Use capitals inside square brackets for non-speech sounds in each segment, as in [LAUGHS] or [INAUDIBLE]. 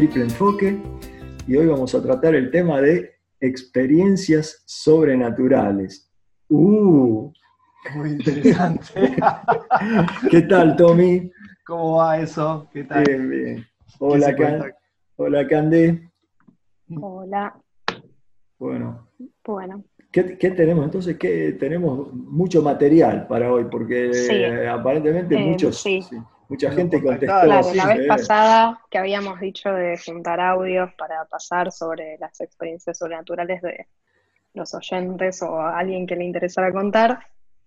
Triple Enfoque y hoy vamos a tratar el tema de experiencias sobrenaturales. ¡Uh! Muy interesante. [LAUGHS] ¿Qué tal, Tommy? ¿Cómo va eso? ¿Qué tal? Bien, bien. Hola, Can Hola, Cande. Hola. Bueno. Bueno. ¿Qué, tenemos? Entonces, ¿qué, tenemos mucho material para hoy, porque eh, aparentemente eh, muchos, sí. Mucha gente contestó. Claro, la vez pasada que habíamos dicho de juntar audios para pasar sobre las experiencias sobrenaturales de los oyentes o a alguien que le interesara contar,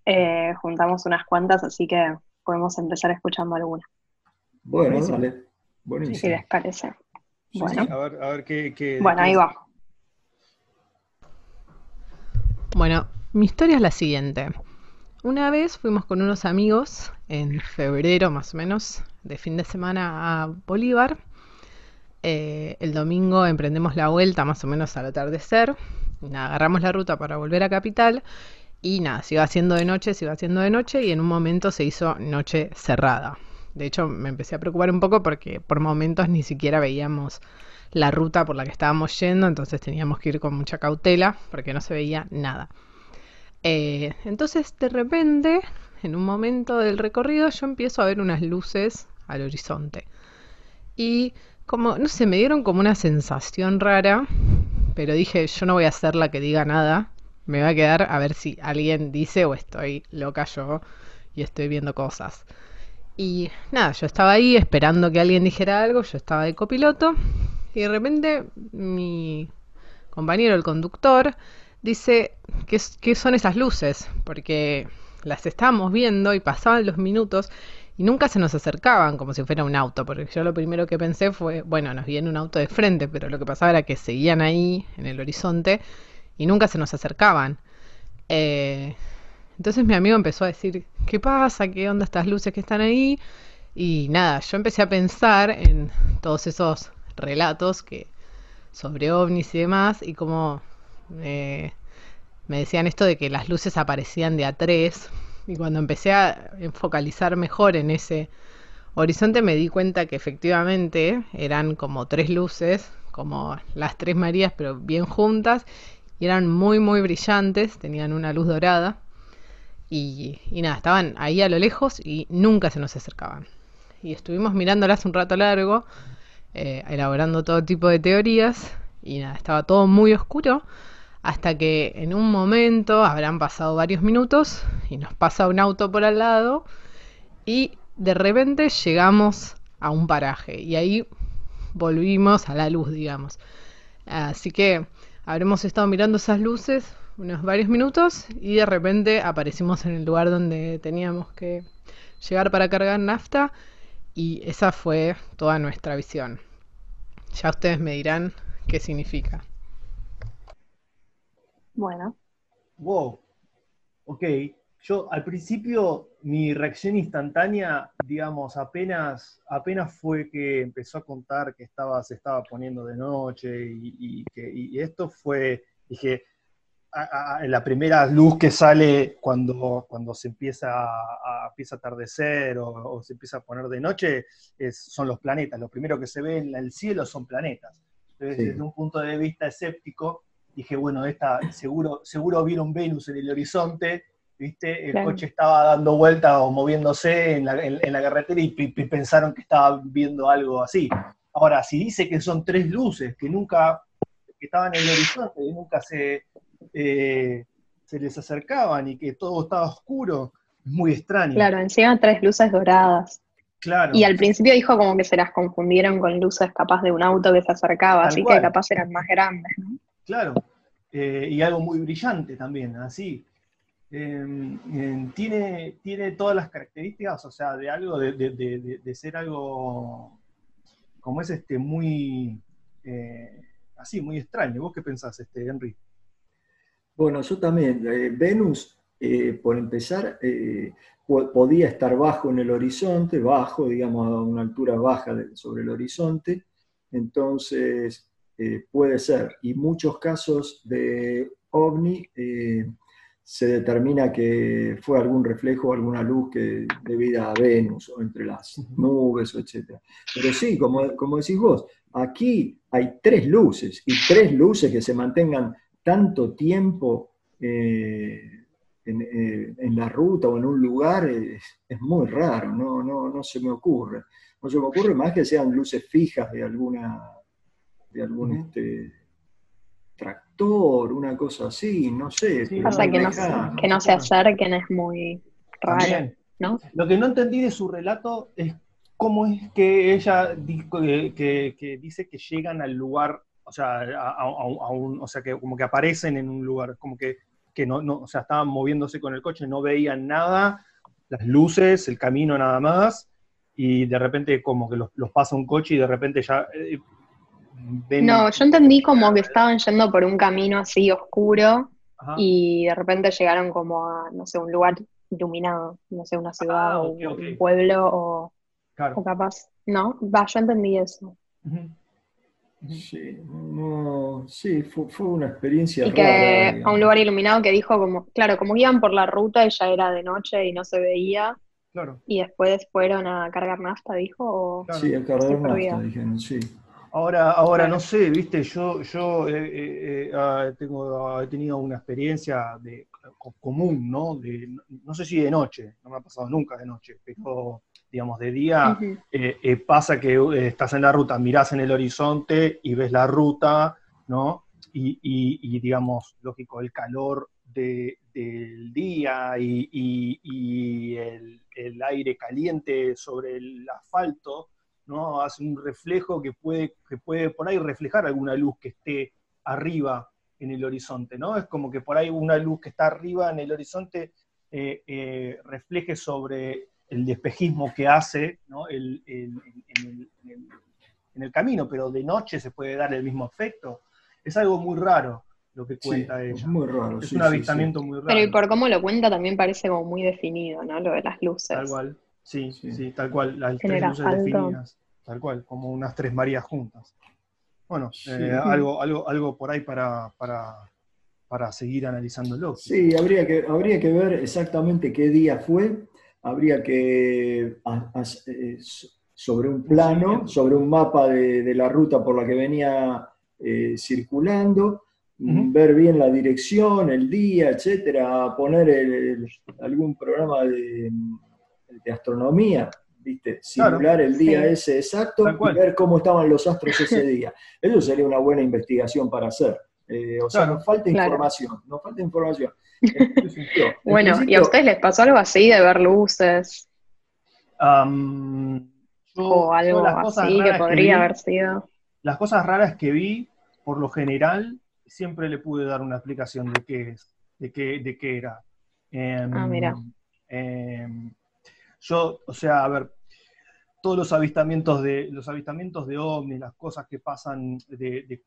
eh, juntamos unas cuantas, así que podemos empezar escuchando algunas. Bueno, dale. Buenísimo. Si les parece. bueno. a ver, a ver qué, Bueno, ahí va. Bueno, mi historia es la siguiente. Una vez fuimos con unos amigos en febrero más o menos, de fin de semana a Bolívar. Eh, el domingo emprendemos la vuelta más o menos al atardecer. agarramos la ruta para volver a Capital y nada, se iba haciendo de noche, se iba haciendo de noche y en un momento se hizo noche cerrada. De hecho, me empecé a preocupar un poco porque por momentos ni siquiera veíamos la ruta por la que estábamos yendo, entonces teníamos que ir con mucha cautela porque no se veía nada. Eh, entonces, de repente, en un momento del recorrido, yo empiezo a ver unas luces al horizonte. Y como, no sé, me dieron como una sensación rara, pero dije, yo no voy a ser la que diga nada, me voy a quedar a ver si alguien dice o estoy loca yo y estoy viendo cosas. Y nada, yo estaba ahí esperando que alguien dijera algo, yo estaba de copiloto y de repente mi compañero, el conductor, dice, ¿qué, ¿qué, son esas luces? Porque las estábamos viendo y pasaban los minutos y nunca se nos acercaban como si fuera un auto, porque yo lo primero que pensé fue, bueno, nos viene un auto de frente, pero lo que pasaba era que seguían ahí en el horizonte y nunca se nos acercaban. Eh, entonces mi amigo empezó a decir, ¿qué pasa? ¿Qué onda estas luces que están ahí? Y nada, yo empecé a pensar en todos esos relatos que sobre ovnis y demás, y como eh, me decían esto de que las luces aparecían de a tres, y cuando empecé a focalizar mejor en ese horizonte me di cuenta que efectivamente eran como tres luces, como las tres Marías, pero bien juntas, y eran muy, muy brillantes, tenían una luz dorada, y, nada, estaban ahí a lo lejos y nunca se nos acercaban. Y estuvimos mirándolas un rato largo, eh, elaborando todo tipo de teorías y nada, estaba todo muy oscuro hasta que en un momento habrán pasado varios minutos y nos pasa un auto por al lado y de repente llegamos a un paraje y ahí volvimos a la luz, digamos. Así que habremos estado mirando esas luces unos varios minutos y de repente aparecimos en el lugar donde teníamos que llegar para cargar nafta y esa fue toda nuestra visión. Ya ustedes me dirán qué significa. Bueno. Wow. Ok. Yo al principio mi reacción instantánea, digamos, apenas, apenas fue que empezó a contar que estaba, se estaba poniendo de noche y, que y esto fue, dije, la primera luz que sale cuando, cuando se empieza a, empieza a atardecer o, se empieza a poner de noche son los planetas. Lo primero que se ve en el cielo son planetas. Entonces, desde un punto de vista escéptico, dije, bueno, esta, seguro, seguro vieron Venus en el horizonte, ¿viste? El coche estaba dando vuelta o moviéndose en la, en, la carretera y, pensaron que estaba viendo algo así. Ahora, si dice que son tres luces que nunca, que estaban en el horizonte y nunca se, eh, se les acercaban y que todo estaba oscuro, es muy extraño. Claro, encima tres luces doradas. Claro. Y al principio dijo como que se las confundieron con luces capaz de un auto que se acercaba, así que capaz eran más grandes, ¿no? Claro, eh, y algo muy brillante también, así. Em, tiene, tiene todas las características, o sea, de algo, de, ser algo como es este, muy, eh, así, muy extraño. ¿Vos qué pensás, este, Henry? Bueno, yo también. Eh, Venus, eh, por empezar, eh, podía estar bajo en el horizonte, bajo, digamos, a una altura baja sobre el horizonte. Entonces, puede ser. Y muchos casos de ovni se determina que fue algún reflejo, alguna luz que debida a Venus o entre las nubes, etc. Pero sí, como, como decís vos, aquí hay tres luces y tres luces que se mantengan tanto tiempo eh, eh, en, la ruta o en un lugar es, muy raro, no, no, no se me ocurre. No se me ocurre más que sean luces fijas de alguna de algún este, tractor, una cosa así, no sé. Pasa que, no, que no se acerquen es muy raro, ¿no? Lo que no entendí de su relato es cómo es que ella que, que, dice que llegan al lugar, o sea, a, un, o sea, que como que aparecen en un lugar, como que, que no, no, o sea, estaban moviéndose con el coche, no veían nada, las luces, el camino nada más, y de repente como que los, los pasa un coche y de repente ya no, yo entendí como que estaban yendo por un camino así oscuro y de repente llegaron como a, no sé, un lugar iluminado, no sé, una ciudad ah, o un pueblo o, capaz. No, va, yo entendí eso. Sí, sí fue, una experiencia. Y que a un lugar iluminado que dijo como, claro, como iban por la ruta y ya era de noche y no se veía. Claro. Y después fueron a cargar nafta, dijo. Sí, a cargar nafta, dijeron, sí. Ahora, ahora no sé, viste, yo, yo eh, eh, eh, ah, tengo, he tenido una experiencia de, común, ¿no? De, no sé si de noche, no me ha pasado nunca de noche, pero digamos, de día pasa que estás en la ruta, mirás en el horizonte y ves la ruta, ¿no? Y, digamos, lógico, el calor del día y, el, el, aire caliente sobre el asfalto ¿no? Hace un reflejo que puede, que puede por ahí reflejar alguna luz que esté arriba en el horizonte, ¿no? Es como que por ahí una luz que está arriba en el horizonte eh, eh, refleje sobre el despejismo que hace en, el, camino, pero de noche se puede dar el mismo efecto. Es algo muy raro lo que cuenta ella. Es muy raro. Es un avistamiento muy raro. Pero y por cómo lo cuenta también parece como muy definido, ¿no? Lo de las luces. Tal cual. Sí, sí, tal cual, las tres luces definidas, tal cual, como unas tres Marías juntas. Bueno, eh, algo, algo, algo por ahí para, para, para seguir analizándolo. Sí, habría que, habría que ver exactamente qué día fue, habría que, eh, sobre un plano, sobre un mapa de, la ruta por la que venía eh, circulando, ver bien la dirección, el día, etcétera, poner algún programa de de astronomía, ¿viste? Simular el día ese exacto y ver cómo estaban los astros ese día. [LAUGHS] Eso sería una buena investigación para hacer. Eh, o sea, nos falta información, nos falta información. [LAUGHS] bueno, ¿y a ustedes les pasó algo así de ver luces? o algo así que podría haber sido. Las cosas raras que vi, por lo general, siempre le pude dar una explicación de qué es, de qué, de qué era. ah, mira. Em, em, yo, o sea, a ver, todos los avistamientos de los avistamientos de ovnis, las cosas que pasan de,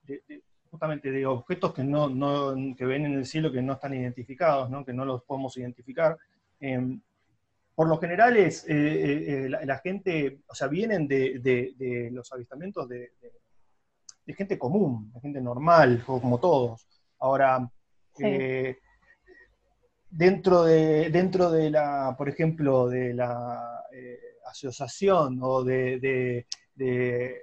justamente de objetos que no, que ven en el cielo que no están identificados, ¿no? que no los podemos identificar. Em, por lo general es eh, eh, eh, la, gente, o sea, vienen de, los avistamientos de, gente común, de gente normal, como todos. Ahora, dentro de, dentro de la, por ejemplo, de la eh, asociación o de,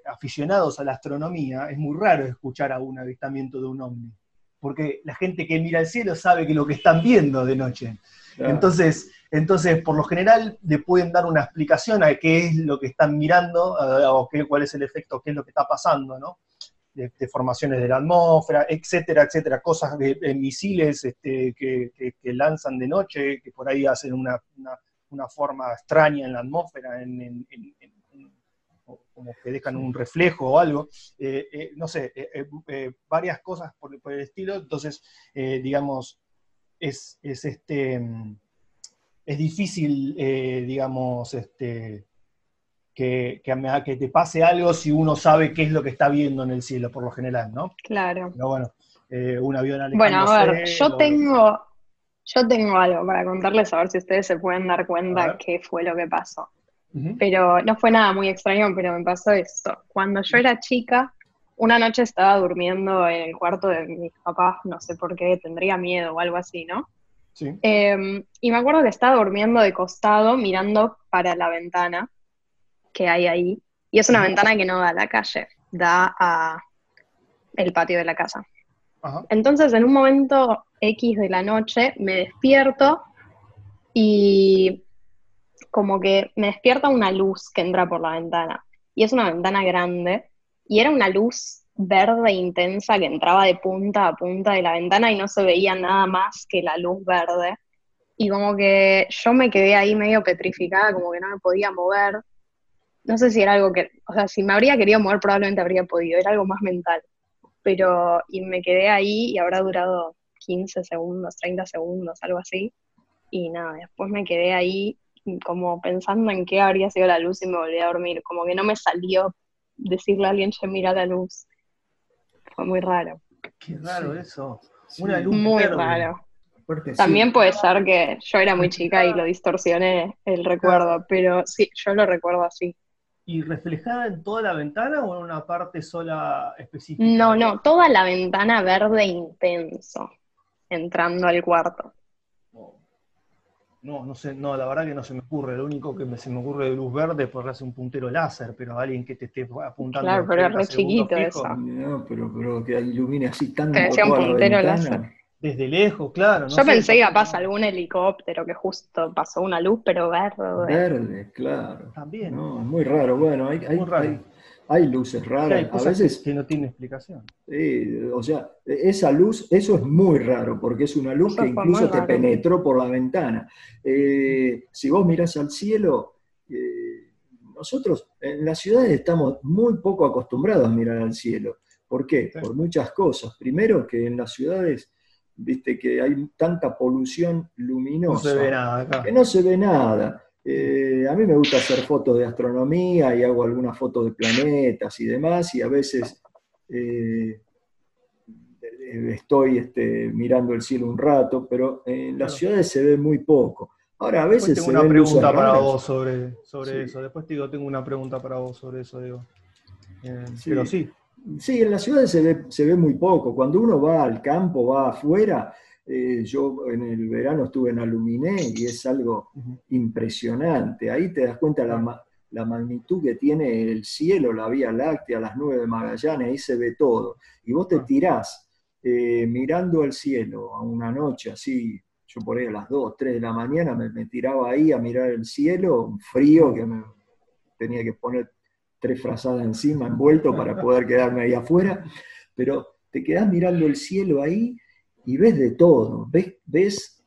aficionados a la astronomía, es muy raro escuchar a un avistamiento de un ovni, porque la gente que mira al cielo sabe que lo que están viendo de noche. Entonces, entonces, por lo general, le pueden dar una explicación a qué es lo que están mirando, o qué, cuál es el efecto, qué es lo que está pasando, ¿no? De, formaciones de la atmósfera, etcétera, etcétera, cosas de, misiles este, que, lanzan de noche, que por ahí hacen una, forma extraña en la atmósfera, en, como que dejan un reflejo o algo, eh, eh, no sé, eh, varias cosas por, el estilo, entonces, digamos, es, es, este, es difícil, digamos, este, que, que, te pase algo si uno sabe qué es lo que está viendo en el cielo, por lo general, ¿no? Claro. Pero bueno, eh, un avión Bueno, a ver, yo tengo, yo tengo algo para contarles, a ver si ustedes se pueden dar cuenta qué fue lo que pasó. Pero no fue nada muy extraño, pero me pasó esto. Cuando yo era chica, una noche estaba durmiendo en el cuarto de mis papás, no sé por qué, tendría miedo o algo así, ¿no? Em, y me acuerdo que estaba durmiendo de costado, mirando para la ventana que hay ahí. Y es una ventana que no da a la calle, da a el patio de la casa. Entonces, en un momento X de la noche, me despierto y como que me despierta una luz que entra por la ventana. Y es una ventana grande. Y era una luz verde intensa que entraba de punta a punta de la ventana y no se veía nada más que la luz verde. Y como que yo me quedé ahí medio petrificada, como que no me podía mover. No sé si era algo que, o sea, si me habría querido mover probablemente habría podido, era algo más mental. Pero, y me quedé ahí y habrá durado 15 segundos, 30 segundos, algo así. Y nada, después me quedé ahí como pensando en qué habría sido la luz y me volví a dormir. Como que no me salió decirle a alguien, che, mira la luz. Fue muy raro. Qué raro eso. Una luz muy raro. También puede ser que yo era muy chica y lo distorsioné el recuerdo, pero sí, yo lo recuerdo así. ¿Y reflejada en toda la ventana o en una parte sola específica? No, no, toda la ventana verde intenso, entrando al cuarto. No, no sé, no, la verdad que no se me ocurre. Lo único que se me ocurre de luz verde es ponerse un puntero láser, pero alguien que te esté apuntando. Claro, pero es re chiquito eso. No, pero, pero que ilumine así tanto. Que sea un puntero láser. Desde lejos, claro. Yo pensé que iba a pasar algún helicóptero que justo pasó una luz, pero verde. Verde, claro. También. No, es muy raro. Bueno, hay, hay, hay, hay luces raras. a veces que no tiene explicación. o sea, esa luz, eso es muy raro, porque es una luz que incluso te penetró por la ventana. Eh, si vos mirás al cielo, eh, nosotros en las ciudades estamos muy poco acostumbrados a mirar al cielo. ¿Por qué? Por muchas cosas. Primero que en las ciudades, viste que hay tanta polución luminosa. No se ve nada acá. Que no se ve nada. Eh, a mí me gusta hacer fotos de astronomía y hago algunas fotos de planetas y demás, y a veces eh, estoy este, mirando el cielo un rato, pero en las ciudades se ve muy poco. Ahora, a veces tengo una pregunta para vos sobre, sobre eso. Después te digo, tengo una pregunta para vos sobre eso, digo. Eh, pero sí. Sí, en las ciudades se ve, se ve muy poco. Cuando uno va al campo, va afuera, eh, yo en el verano estuve en Aluminé y es algo impresionante. Ahí te das cuenta la, la, magnitud que tiene el cielo, la Vía Láctea, las nubes de Magallanes, ahí se ve todo. Y vos te ah. tirás eh, mirando al cielo a una noche así, yo por ahí a las 2, 3 de la mañana me, tiraba ahí a mirar el cielo, un frío que me tenía que poner tres frazadas encima, envuelto para poder quedarme ahí afuera, pero te quedás mirando el cielo ahí y ves de todo, ves, ves,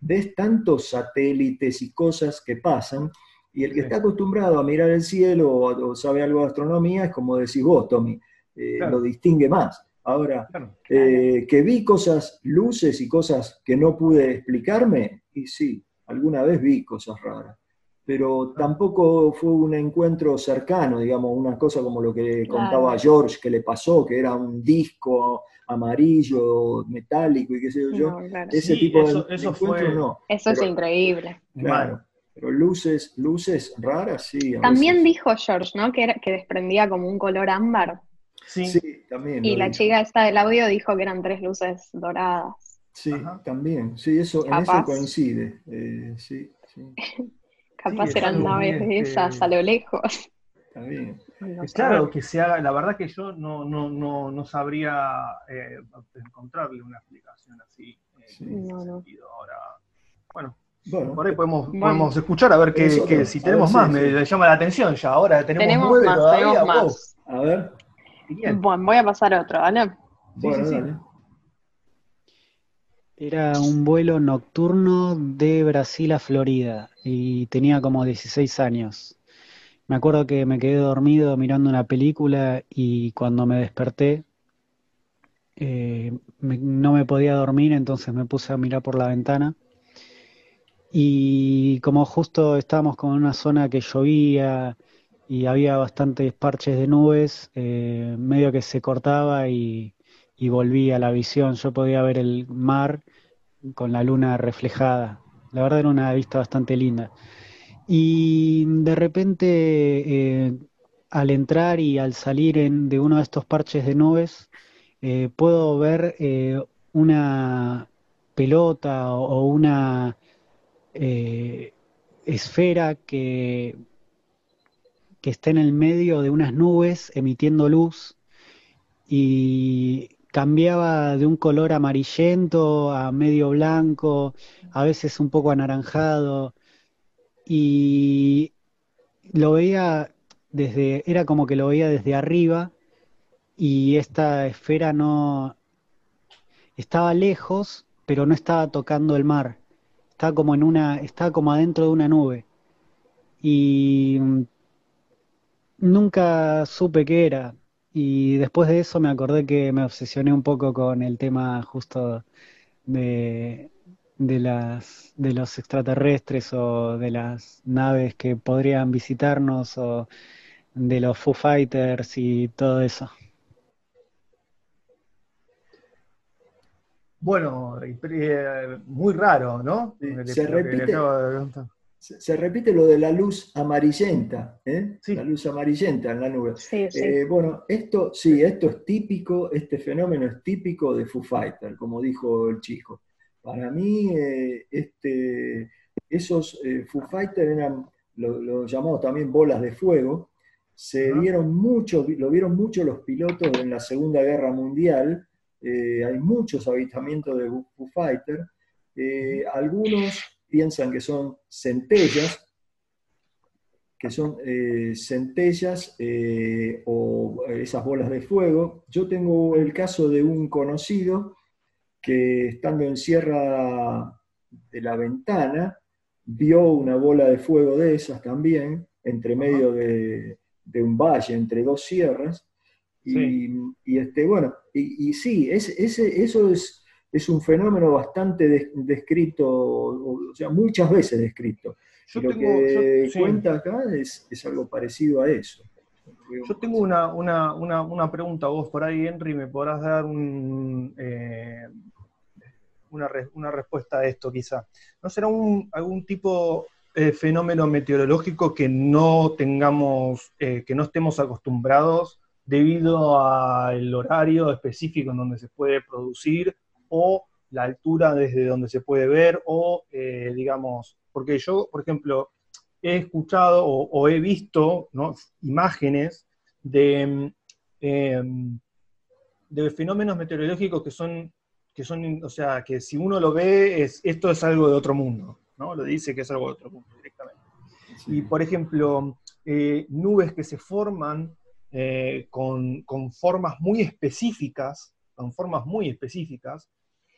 ves tantos satélites y cosas que pasan, y el que está acostumbrado a mirar el cielo o, sabe algo de astronomía es como decís vos, Tommy, eh, lo distingue más. Ahora, eh, que vi cosas, luces y cosas que no pude explicarme, y sí, alguna vez vi cosas raras, pero tampoco fue un encuentro cercano, digamos, una cosa como lo que contaba George que le pasó, que era un disco amarillo, metálico y qué sé yo. Ese tipo de, eso no. Eso es increíble. Claro. Pero luces, luces raras, sí. También dijo George, ¿no? Que, era, que desprendía como un color ámbar. Sí, sí también. Y la chica esta del audio dijo que eran tres luces doradas. Sí, también. Sí, eso, en eso coincide. Eh, sí, sí. [LAUGHS] Capaz eran naves de esas a lo lejos. También claro, que se haga, la verdad que yo no, no, no, no sabría eh, encontrarle una explicación así en ese sentido. Ahora, bueno, bueno, por ahí podemos, podemos escuchar a ver que, si tenemos más, me llama la atención ya. Ahora tenemos, nueve más, todavía. Más. A ver. Bueno, voy a pasar otro, ¿vale? Sí, sí, sí. Era un vuelo nocturno de Brasil a Florida y tenía como 16 años. Me acuerdo que me quedé dormido mirando una película y cuando me desperté eh, no me podía dormir, entonces me puse a mirar por la ventana. Y como justo estábamos con una zona que llovía y había bastantes parches de nubes, eh, medio que se cortaba y, y volvía a la visión. Yo podía ver el mar con la luna reflejada. La verdad era una vista bastante linda. Y de repente, eh, al entrar y al salir de uno de estos parches de nubes, eh, puedo ver eh, una, pelota o, una eh, esfera que, que está en el medio de unas nubes emitiendo luz y cambiaba de un color amarillento a medio blanco, a veces un poco anaranjado, y lo veía desde, era como que lo veía desde arriba, y esta esfera no estaba lejos, pero no estaba tocando el mar. Estaba como en una, estaba como adentro de una nube. Y nunca supe qué era. Y después de eso me acordé que me obsesioné un poco con el tema justo de, de, las, de los extraterrestres o de las naves que podrían visitarnos o de los Foo Fighters y todo eso. Bueno, eh, muy raro, ¿no? Se repite, se, repite lo de la luz amarillenta, ¿eh? la luz amarillenta en la nube. Eh, bueno, esto sí, esto es típico, este fenómeno es típico de Foo Fighter, como dijo el chico. Para mí, eh, este, esos Foo Fighter eran lo, lo llamamos también bolas de fuego, se vieron mucho, lo vieron mucho los pilotos en la Segunda Guerra Mundial, hay muchos avistamientos de Foo Fighter, algunos piensan que son centellas, que son eh, centellas eh, o esas bolas de fuego. Yo tengo el caso de un conocido que estando en Sierra de la Ventana, vio una bola de fuego de esas también, entre medio de, un valle, entre dos sierras. Y, este, bueno, y, sí, ese, eso es es un fenómeno bastante descrito, o sea, muchas veces descrito. lo que cuenta acá es, algo parecido a eso. Yo tengo una, pregunta vos por ahí, Henry, me podrás dar eh, una, respuesta a esto quizá. ¿No será algún tipo de fenómeno meteorológico que no tengamos, eh, que no estemos acostumbrados debido al horario específico en donde se puede producir o la altura desde donde se puede ver, o eh, digamos, porque yo, por ejemplo, he escuchado o, he visto imágenes de, em, de fenómenos meteorológicos que son, que son, o sea, que si uno lo ve, es, esto es algo de otro mundo, ¿no? Lo dice que es algo de otro mundo directamente. Y, por ejemplo, eh, nubes que se forman eh, con, con, formas muy específicas, con formas muy específicas,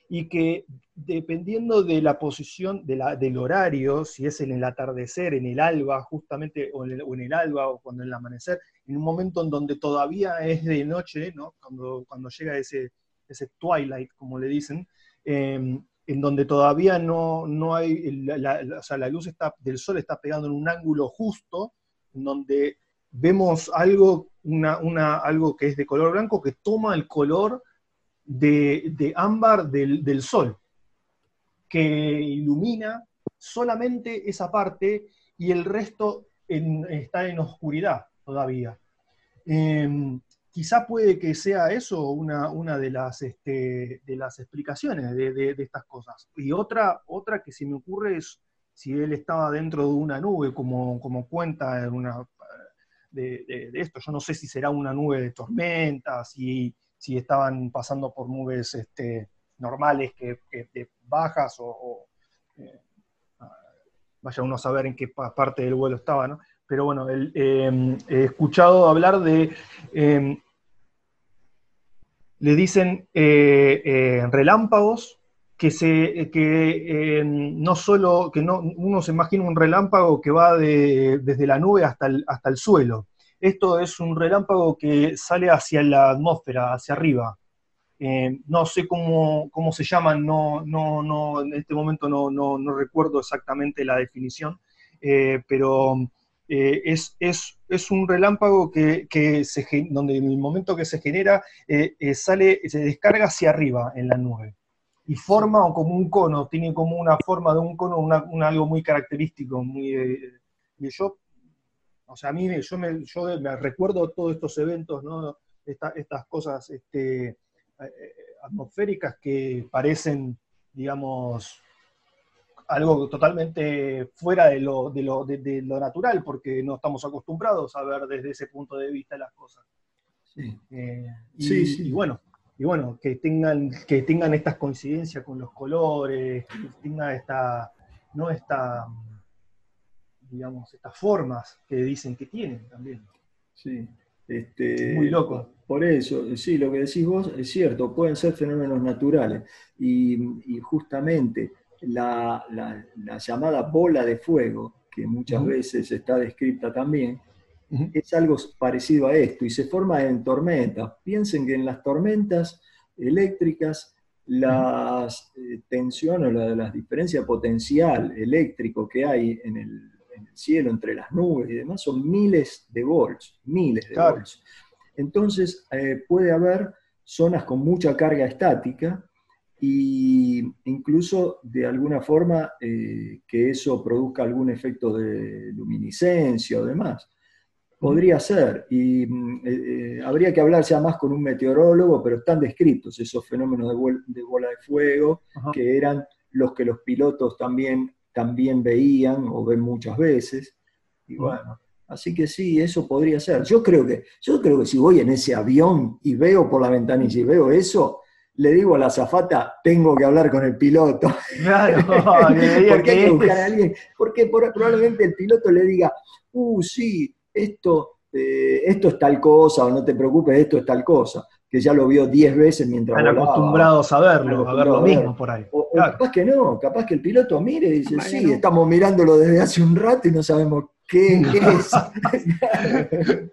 y que dependiendo de la posición de la, del horario, si es en el atardecer, en el alba, justamente, o en el, alba, o cuando en el amanecer, en un momento en donde todavía es de noche, ¿no? cuando, cuando llega ese, ese twilight, como le dicen, em, en donde todavía no, no hay, la, o sea, la luz está, del sol está pegando en un ángulo justo, en donde vemos algo, una, una, algo que es de color blanco que toma el color de, ámbar del, sol, que ilumina solamente esa parte y el resto está en oscuridad todavía. Em, quizá puede que sea eso una, una de, las, este, de las explicaciones de, estas cosas. Y otra, otra que se me ocurre es si él estaba dentro de una nube, como, como cuenta una, de, esto. Yo no sé si será una nube de tormentas, si si estaban pasando por nubes este, normales que, bajas o, eh, vaya uno a saber en qué parte del vuelo estaba, ¿no? Pero bueno, em, he escuchado hablar de, em, le dicen eh, eh, relámpagos, que, se, que em, no solo, que no, uno se imagina un relámpago que va desde la nube hasta hasta el suelo, esto es un relámpago que sale hacia la atmósfera, hacia arriba. Eh, no sé cómo, se llaman, no, no, no, en este momento no, no, recuerdo exactamente la definición, eh, pero eh, es, es, un relámpago que, se, donde en el momento que se genera sale, se descarga hacia arriba en la nube y forma como un cono, tiene como una forma de un cono, algo muy característico, muy, y yo o sea, a mí yo me, yo me recuerdo todos estos eventos, ¿no? estas cosas este, eh, atmosféricas que parecen digamos, algo totalmente fuera de lo, de lo, de, lo, natural, porque no estamos acostumbrados a ver desde ese punto de vista las cosas. Sí. Eh, y, sí, sí. y, bueno, y bueno, que tengan, que tengan estas coincidencias con los colores, que tengan esta, no esta, digamos, estas formas que dicen que tienen también. Sí. Este, Muy loco. Por eso, sí, lo que decís vos es cierto, pueden ser fenómenos naturales. Y, justamente la, llamada bola de fuego, que muchas veces está descrita también, es algo parecido a esto y se forma en tormentas. Piensen que en las tormentas eléctricas las eh, tensiones, la, la diferencia potencial eléctrico que hay en el en el cielo, entre las nubes y demás, son miles de volts, miles de volts. Entonces eh, puede haber zonas con mucha carga estática e incluso de alguna forma eh, que eso produzca algún efecto de luminiscencia o demás. Podría ser, y mm, eh, habría que hablar ya más con un meteorólogo, pero están descritos esos fenómenos de, bola de fuego, que eran los que los pilotos también también veían o ven muchas veces. Y bueno, así que sí, eso podría ser. Yo creo que, yo creo que si voy en ese avión y veo por la ventanilla y veo eso, le digo a la azafata, tengo que hablar con el piloto. [LAUGHS] Claro, [LAUGHS] porque hay que buscar a alguien, porque probablemente el piloto le diga, uh, sí, esto, eh, esto es tal cosa, o no te preocupes, esto es tal cosa que ya lo vio 10 veces mientras Están acostumbrados a verlo, a ver lo mismo por ahí. O, capaz que no, capaz que el piloto mire y dice, sí, estamos mirándolo desde hace un rato y no sabemos qué, es. [LAUGHS]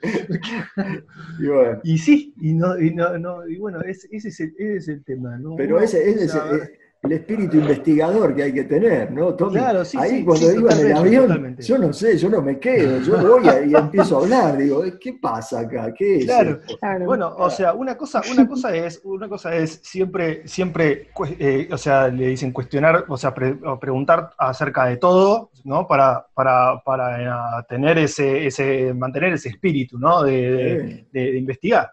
y, bueno. y, sí, y, no, y, no, y bueno, ese, es el, ese es el tema. ¿no? Pero ese, ese es, el espíritu investigador que hay que tener, ¿no? claro, sí, Ahí cuando iba en el avión, yo no sé, yo no me quedo, yo voy y empiezo a hablar, digo, ¿qué pasa acá? ¿Qué es? Claro, bueno, o sea, una cosa, una cosa es, una cosa es siempre, siempre, eh, o sea, le dicen cuestionar, o sea, preguntar acerca de todo, ¿no? Para, para, para eh, tener ese, ese, mantener ese espíritu, ¿no? de investigar.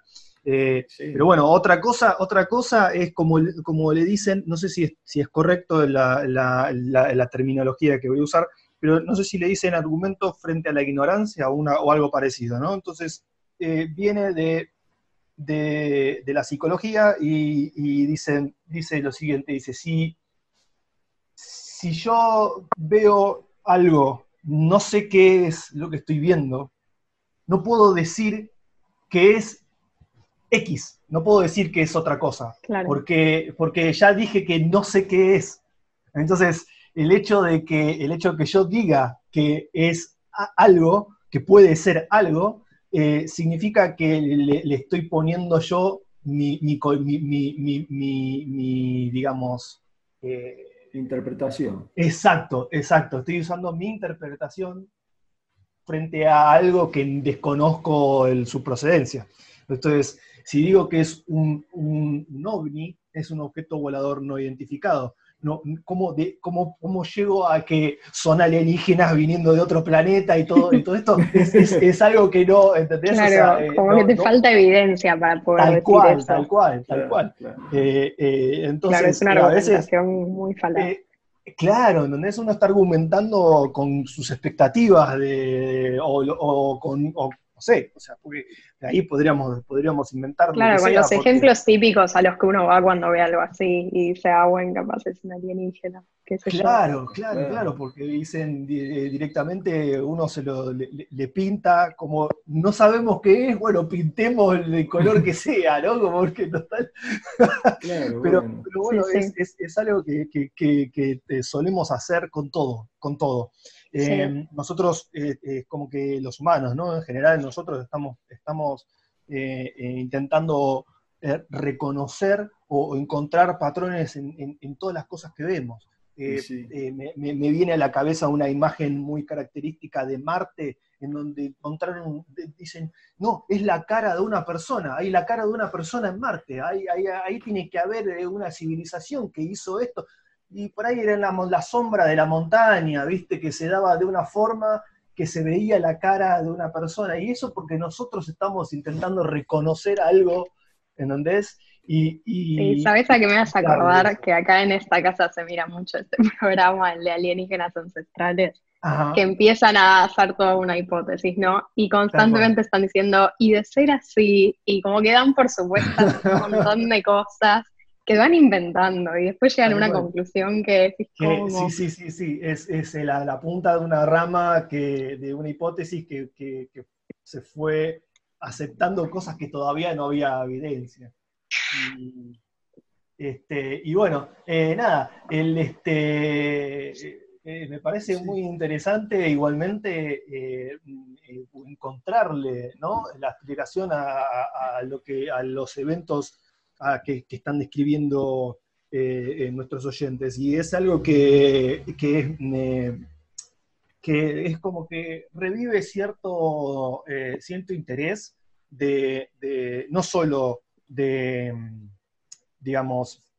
Eh, pero bueno, otra cosa, otra cosa es como, como le dicen, no sé si es, si es correcto la, terminología que voy a usar, pero no sé si le dicen argumento frente a la ignorancia o, una, o algo parecido, ¿no? Entonces, eh, viene de, de, la psicología y, dicen, dice lo siguiente, dice, si, si yo veo algo, no sé qué es lo que estoy viendo, no puedo decir que es X, no puedo decir que es otra cosa, porque, porque ya dije que no sé qué es. Entonces, el hecho de que, el hecho de que yo diga que es algo, que puede ser algo, eh, significa que le, estoy poniendo yo mi, digamos... Eh, interpretación. Exacto, exacto. Estoy usando mi interpretación frente a algo que desconozco su procedencia. Entonces, si digo que es un, ovni, es un objeto volador no identificado. No, ¿cómo, de, cómo, ¿Cómo llego a que son alienígenas viniendo de otro planeta y todo, y todo esto? [LAUGHS] Es, algo que no, ¿entendés? Claro, eh, como que te falta evidencia para poder tal decir cual, eso. Tal cual, tal cual, eh, eh, entonces, claro, es una argumentación muy falaz. Claro, en donde uno está argumentando con sus expectativas de, o, o, con, no sé, o sea, porque ahí podríamos, podríamos inventar. Claro, con los ejemplos típicos a los que uno va cuando ve algo así y dice, ah, bueno, capaz es una alienígena. claro, claro, claro, porque dicen eh, directamente, uno se lo le, pinta, como no sabemos qué es, bueno, pintemos el color que [LAUGHS] sea, ¿no? Como que no tal. Claro, pero, bueno, pero bueno es, algo que, que solemos hacer con todo, con todo. Eh, nosotros, eh, como que los humanos, ¿no? En general, nosotros estamos, estamos eh, intentando reconocer o, encontrar patrones en, todas las cosas que vemos. Me, viene a la cabeza una imagen muy característica de Marte, en donde encontraron, dicen, no, es la cara de una persona, hay la cara de una persona en Marte, ahí, ahí tiene que haber una civilización que hizo esto y por ahí era la, la, sombra de la montaña, viste, que se daba de una forma que se veía la cara de una persona, y eso porque nosotros estamos intentando reconocer algo, ¿en donde es? Y, y, ¿sabes a qué me vas a acordar? Que acá en esta casa se mira mucho este [LAUGHS] programa, el de alienígenas ancestrales, que empiezan a hacer toda una hipótesis, ¿no? Y constantemente están diciendo, y de ser así, y como que dan por supuesto un montón de cosas que van inventando y después llegan a una conclusión que es Sí, sí, sí, sí, es, es la, la, punta de una rama que, de una hipótesis que, que, que se fue aceptando cosas que todavía no había evidencia. Y, este, y bueno, eh, nada, el, este, eh, me parece muy interesante igualmente eh, encontrarle ¿no? la explicación a, lo que, a los eventos que, están describiendo nuestros oyentes. Y es algo que, que que es como que revive cierto, cierto interés de, no solo de, digamos,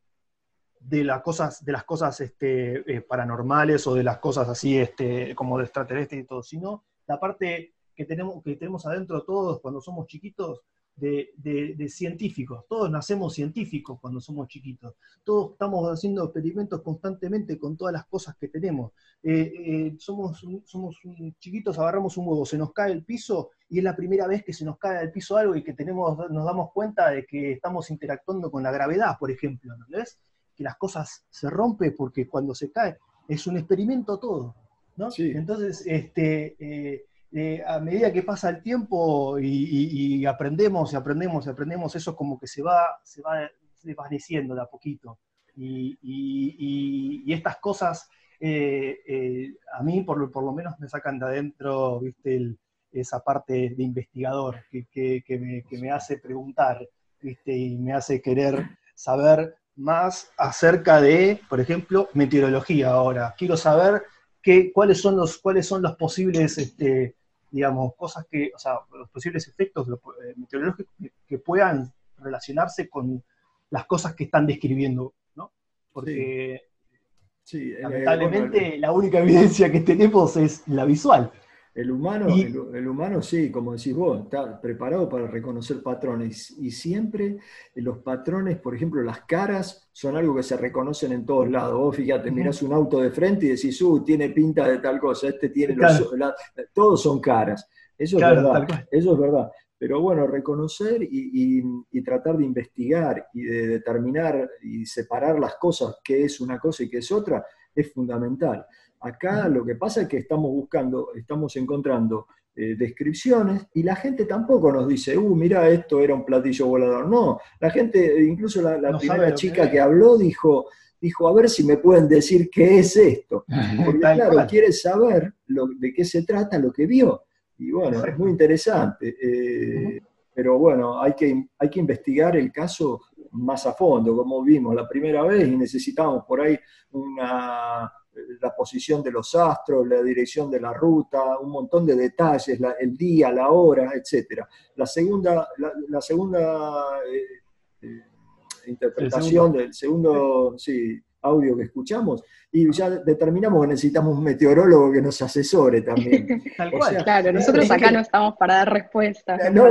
de las cosas, de las cosas este, eh, paranormales o de las cosas así este, como de extraterrestres y todo, sino la parte que tenemos, que tenemos adentro todos cuando somos chiquitos, de, científicos. Todos nacemos científicos cuando somos chiquitos. Todos estamos haciendo experimentos constantemente con todas las cosas que tenemos. Eh, eh, somos, somos chiquitos, agarramos un huevo, se nos cae el piso y es la primera vez que se nos cae al piso algo y que tenemos, nos damos cuenta de que estamos interactuando con la gravedad, por ejemplo. ¿no ves? Que las cosas se rompen porque cuando se cae es un experimento todo. ¿no? Entonces, este, eh, eh, a medida que pasa el tiempo y, aprendemos y aprendemos y aprendemos, eso como que se va, se va desvaneciendo de a poquito. Y, estas cosas eh, eh, a mí por, lo menos me sacan de adentro, viste, esa parte de investigador que, me, hace preguntar, viste, y me hace querer saber más acerca de, por ejemplo, meteorología ahora. Quiero saber qué, cuáles, son los, cuáles son los posibles este, digamos, cosas que, o sea, los posibles efectos eh, meteorológicos que, puedan relacionarse con las cosas que están describiendo, ¿no? Porque sí. Lamentablemente la única evidencia que tenemos es la visual. El humano, el, humano sí, como decís vos, está preparado para reconocer patrones. Y siempre los patrones, por ejemplo, las caras, son algo que se reconocen en todos lados. Vos fíjate, mirás un auto de frente y decís, uh, tiene pinta de tal cosa, este tiene los, todos son caras. Eso es verdad. Eso es verdad. Pero bueno, reconocer y, y, tratar de investigar y de determinar y separar las cosas, qué es una cosa y qué es otra, es fundamental. Acá lo que pasa es que estamos buscando, estamos encontrando eh, descripciones y la gente tampoco nos dice, uh, mira, esto era un platillo volador. No, la gente, incluso la, primera chica que, habló dijo, dijo, a ver si me pueden decir qué es esto. [LAUGHS] Porque claro, quiere saber de qué se trata lo que vio. Y bueno, es muy interesante. Eh, pero bueno, hay que, hay que investigar el caso más a fondo, como vimos la primera vez, y necesitamos por ahí una la posición de los astros, la dirección de la ruta, un montón de detalles, el día, la hora, etc. La segunda, la, segunda eh, eh, interpretación del segundo audio que escuchamos, y ya determinamos que necesitamos un meteorólogo que nos asesore también. [LAUGHS] Tal cual. claro, nosotros acá no estamos para dar respuestas. No,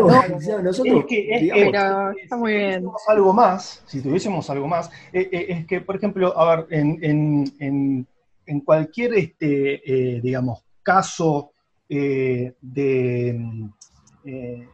nosotros. pero está muy bien. Si algo más, si tuviésemos algo más, eh, es que, por ejemplo, a ver, en en cualquier, este, eh, digamos, caso eh, de, eh,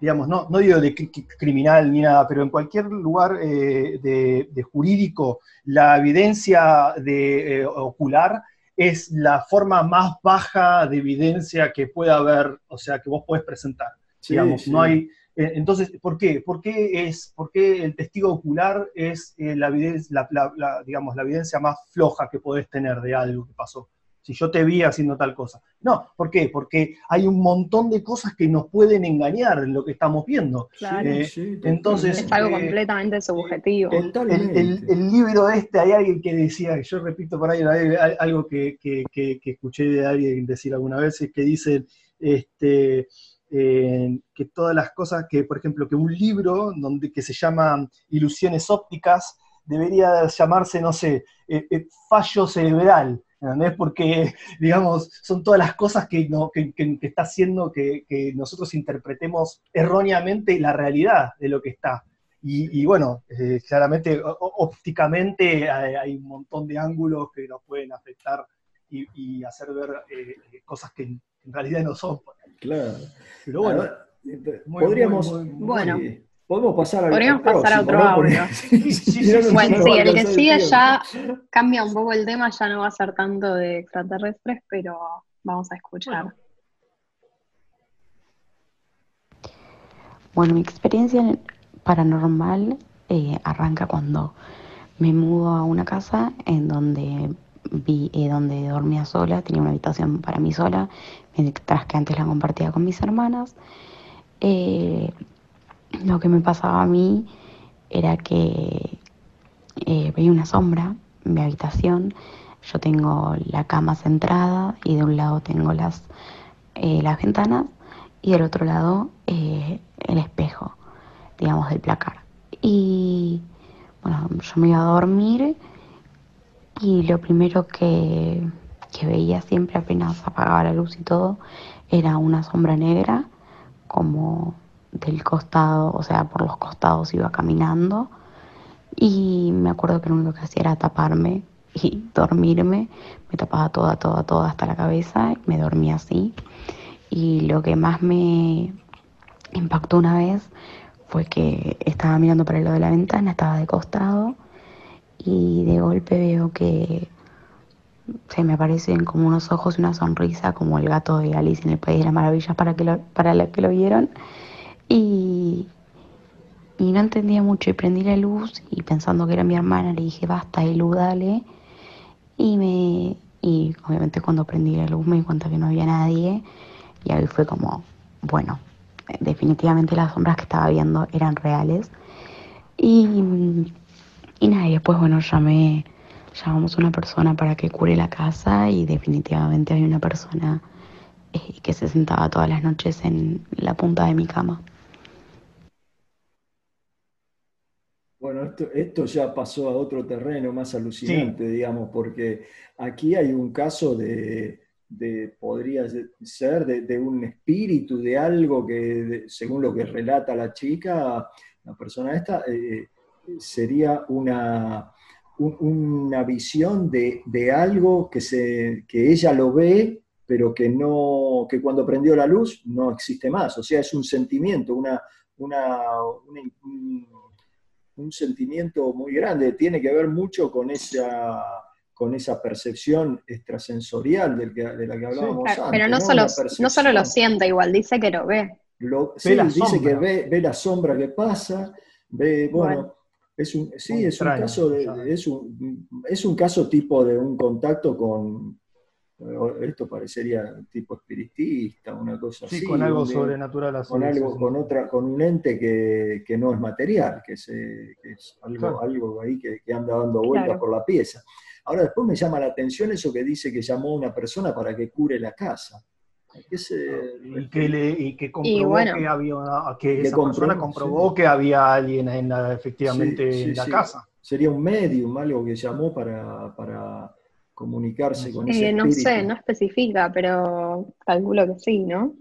digamos, no, no, digo de criminal ni nada, pero en cualquier lugar de, jurídico, la evidencia de, ocular es la forma más baja de evidencia que pueda haber, o sea, que vos podés presentar. digamos, no hay, entonces, ¿por qué? ¿Por qué, es, por el testigo ocular es eh, la, digamos, la evidencia más floja que podés tener de algo que pasó? Si yo te vi haciendo tal cosa. No, ¿por qué? Porque hay un montón de cosas que nos pueden engañar en lo que estamos viendo. Claro. Eh, entonces, es algo completamente subjetivo. El, el, libro este, hay alguien que decía, yo repito por ahí algo que, que, que, que escuché de alguien decir alguna vez, es que dice, este, que todas las cosas que, por ejemplo, que un libro donde, que se llama Ilusiones ópticas debería llamarse, no sé, eh, eh, fallo cerebral, ¿entendés? Porque, [LAUGHS] digamos, son todas las cosas que, no, que, está haciendo que, nosotros interpretemos erróneamente la realidad de lo que está. Y, bueno, eh, claramente, ópticamente hay, un montón de ángulos que nos pueden afectar y, hacer ver eh, cosas que en, realidad no son. Claro. Pero bueno, podríamos, bueno. Podemos pasar al Podríamos pasar a otro audio. bueno, sí, el que sigue ya cambia un poco el tema, ya no va a ser tanto de extraterrestres, pero vamos a escuchar. Bueno, mi experiencia paranormal eh, arranca cuando me mudo a una casa en donde vi, eh, donde dormía sola, tenía una habitación para mí sola, mientras que antes la compartía con mis hermanas. Eh, lo que me pasaba a mí era que eh, veía una sombra en mi habitación. Yo tengo la cama centrada y de un lado tengo las, eh, las ventanas y del otro lado eh, el espejo, digamos, del placar. Y bueno, yo me iba a dormir y lo primero que, que veía siempre apenas apagaba la luz y todo era una sombra negra como del costado, o sea, por los costados iba caminando y me acuerdo que lo único que hacía era taparme y [LAUGHS] dormirme, me tapaba toda, toda, toda hasta la cabeza y me dormía así. Y lo que más me impactó una vez fue que estaba mirando para el lado de la ventana, estaba de costado y de golpe veo que se me aparecen como unos ojos y una sonrisa, como el gato de Alice en el País de las Maravillas para, que lo, para los que lo vieron. Y, y no entendía mucho y prendí la luz y pensando que era mi hermana le dije, basta, Elu, dale. Y, me, y obviamente cuando prendí la luz me di cuenta que no había nadie y ahí fue como, bueno, definitivamente las sombras que estaba viendo eran reales. Y, y nada, y después, bueno, llamé, llamamos a una persona para que cure la casa y definitivamente había una persona eh, que se sentaba todas las noches en la punta de mi cama. Bueno, esto, ya pasó a otro terreno más alucinante, digamos, porque aquí hay un caso de, podría ser, de, un espíritu, de algo que, según lo que relata la chica, la persona esta, eh, sería una, una visión de, algo que, se, que ella lo ve, pero que, no, que cuando prendió la luz no existe más. O sea, es un sentimiento, una, una, un sentimiento muy grande, tiene que ver mucho con esa, con esa percepción extrasensorial del de la que hablábamos antes. Pero no, Solo, no solo lo siente igual, dice que lo ve. sí, dice que ve, la sombra que pasa, ve, bueno, es un, sí, es un caso es un, es un caso tipo de un contacto con, esto parecería tipo espiritista, una cosa así. Sí, con algo sobrenatural Con algo, con otra, con un ente que, no es material, que, es algo, algo ahí que, anda dando vueltas por la pieza. Ahora después me llama la atención eso que dice que llamó a una persona para que cure la casa. Y, que le, que comprobó que había que esa persona comprobó que había alguien en efectivamente en la casa. Sería un medium, algo que llamó para, para comunicarse con ese eh, No sé, no especifica, pero calculo que sí, ¿no?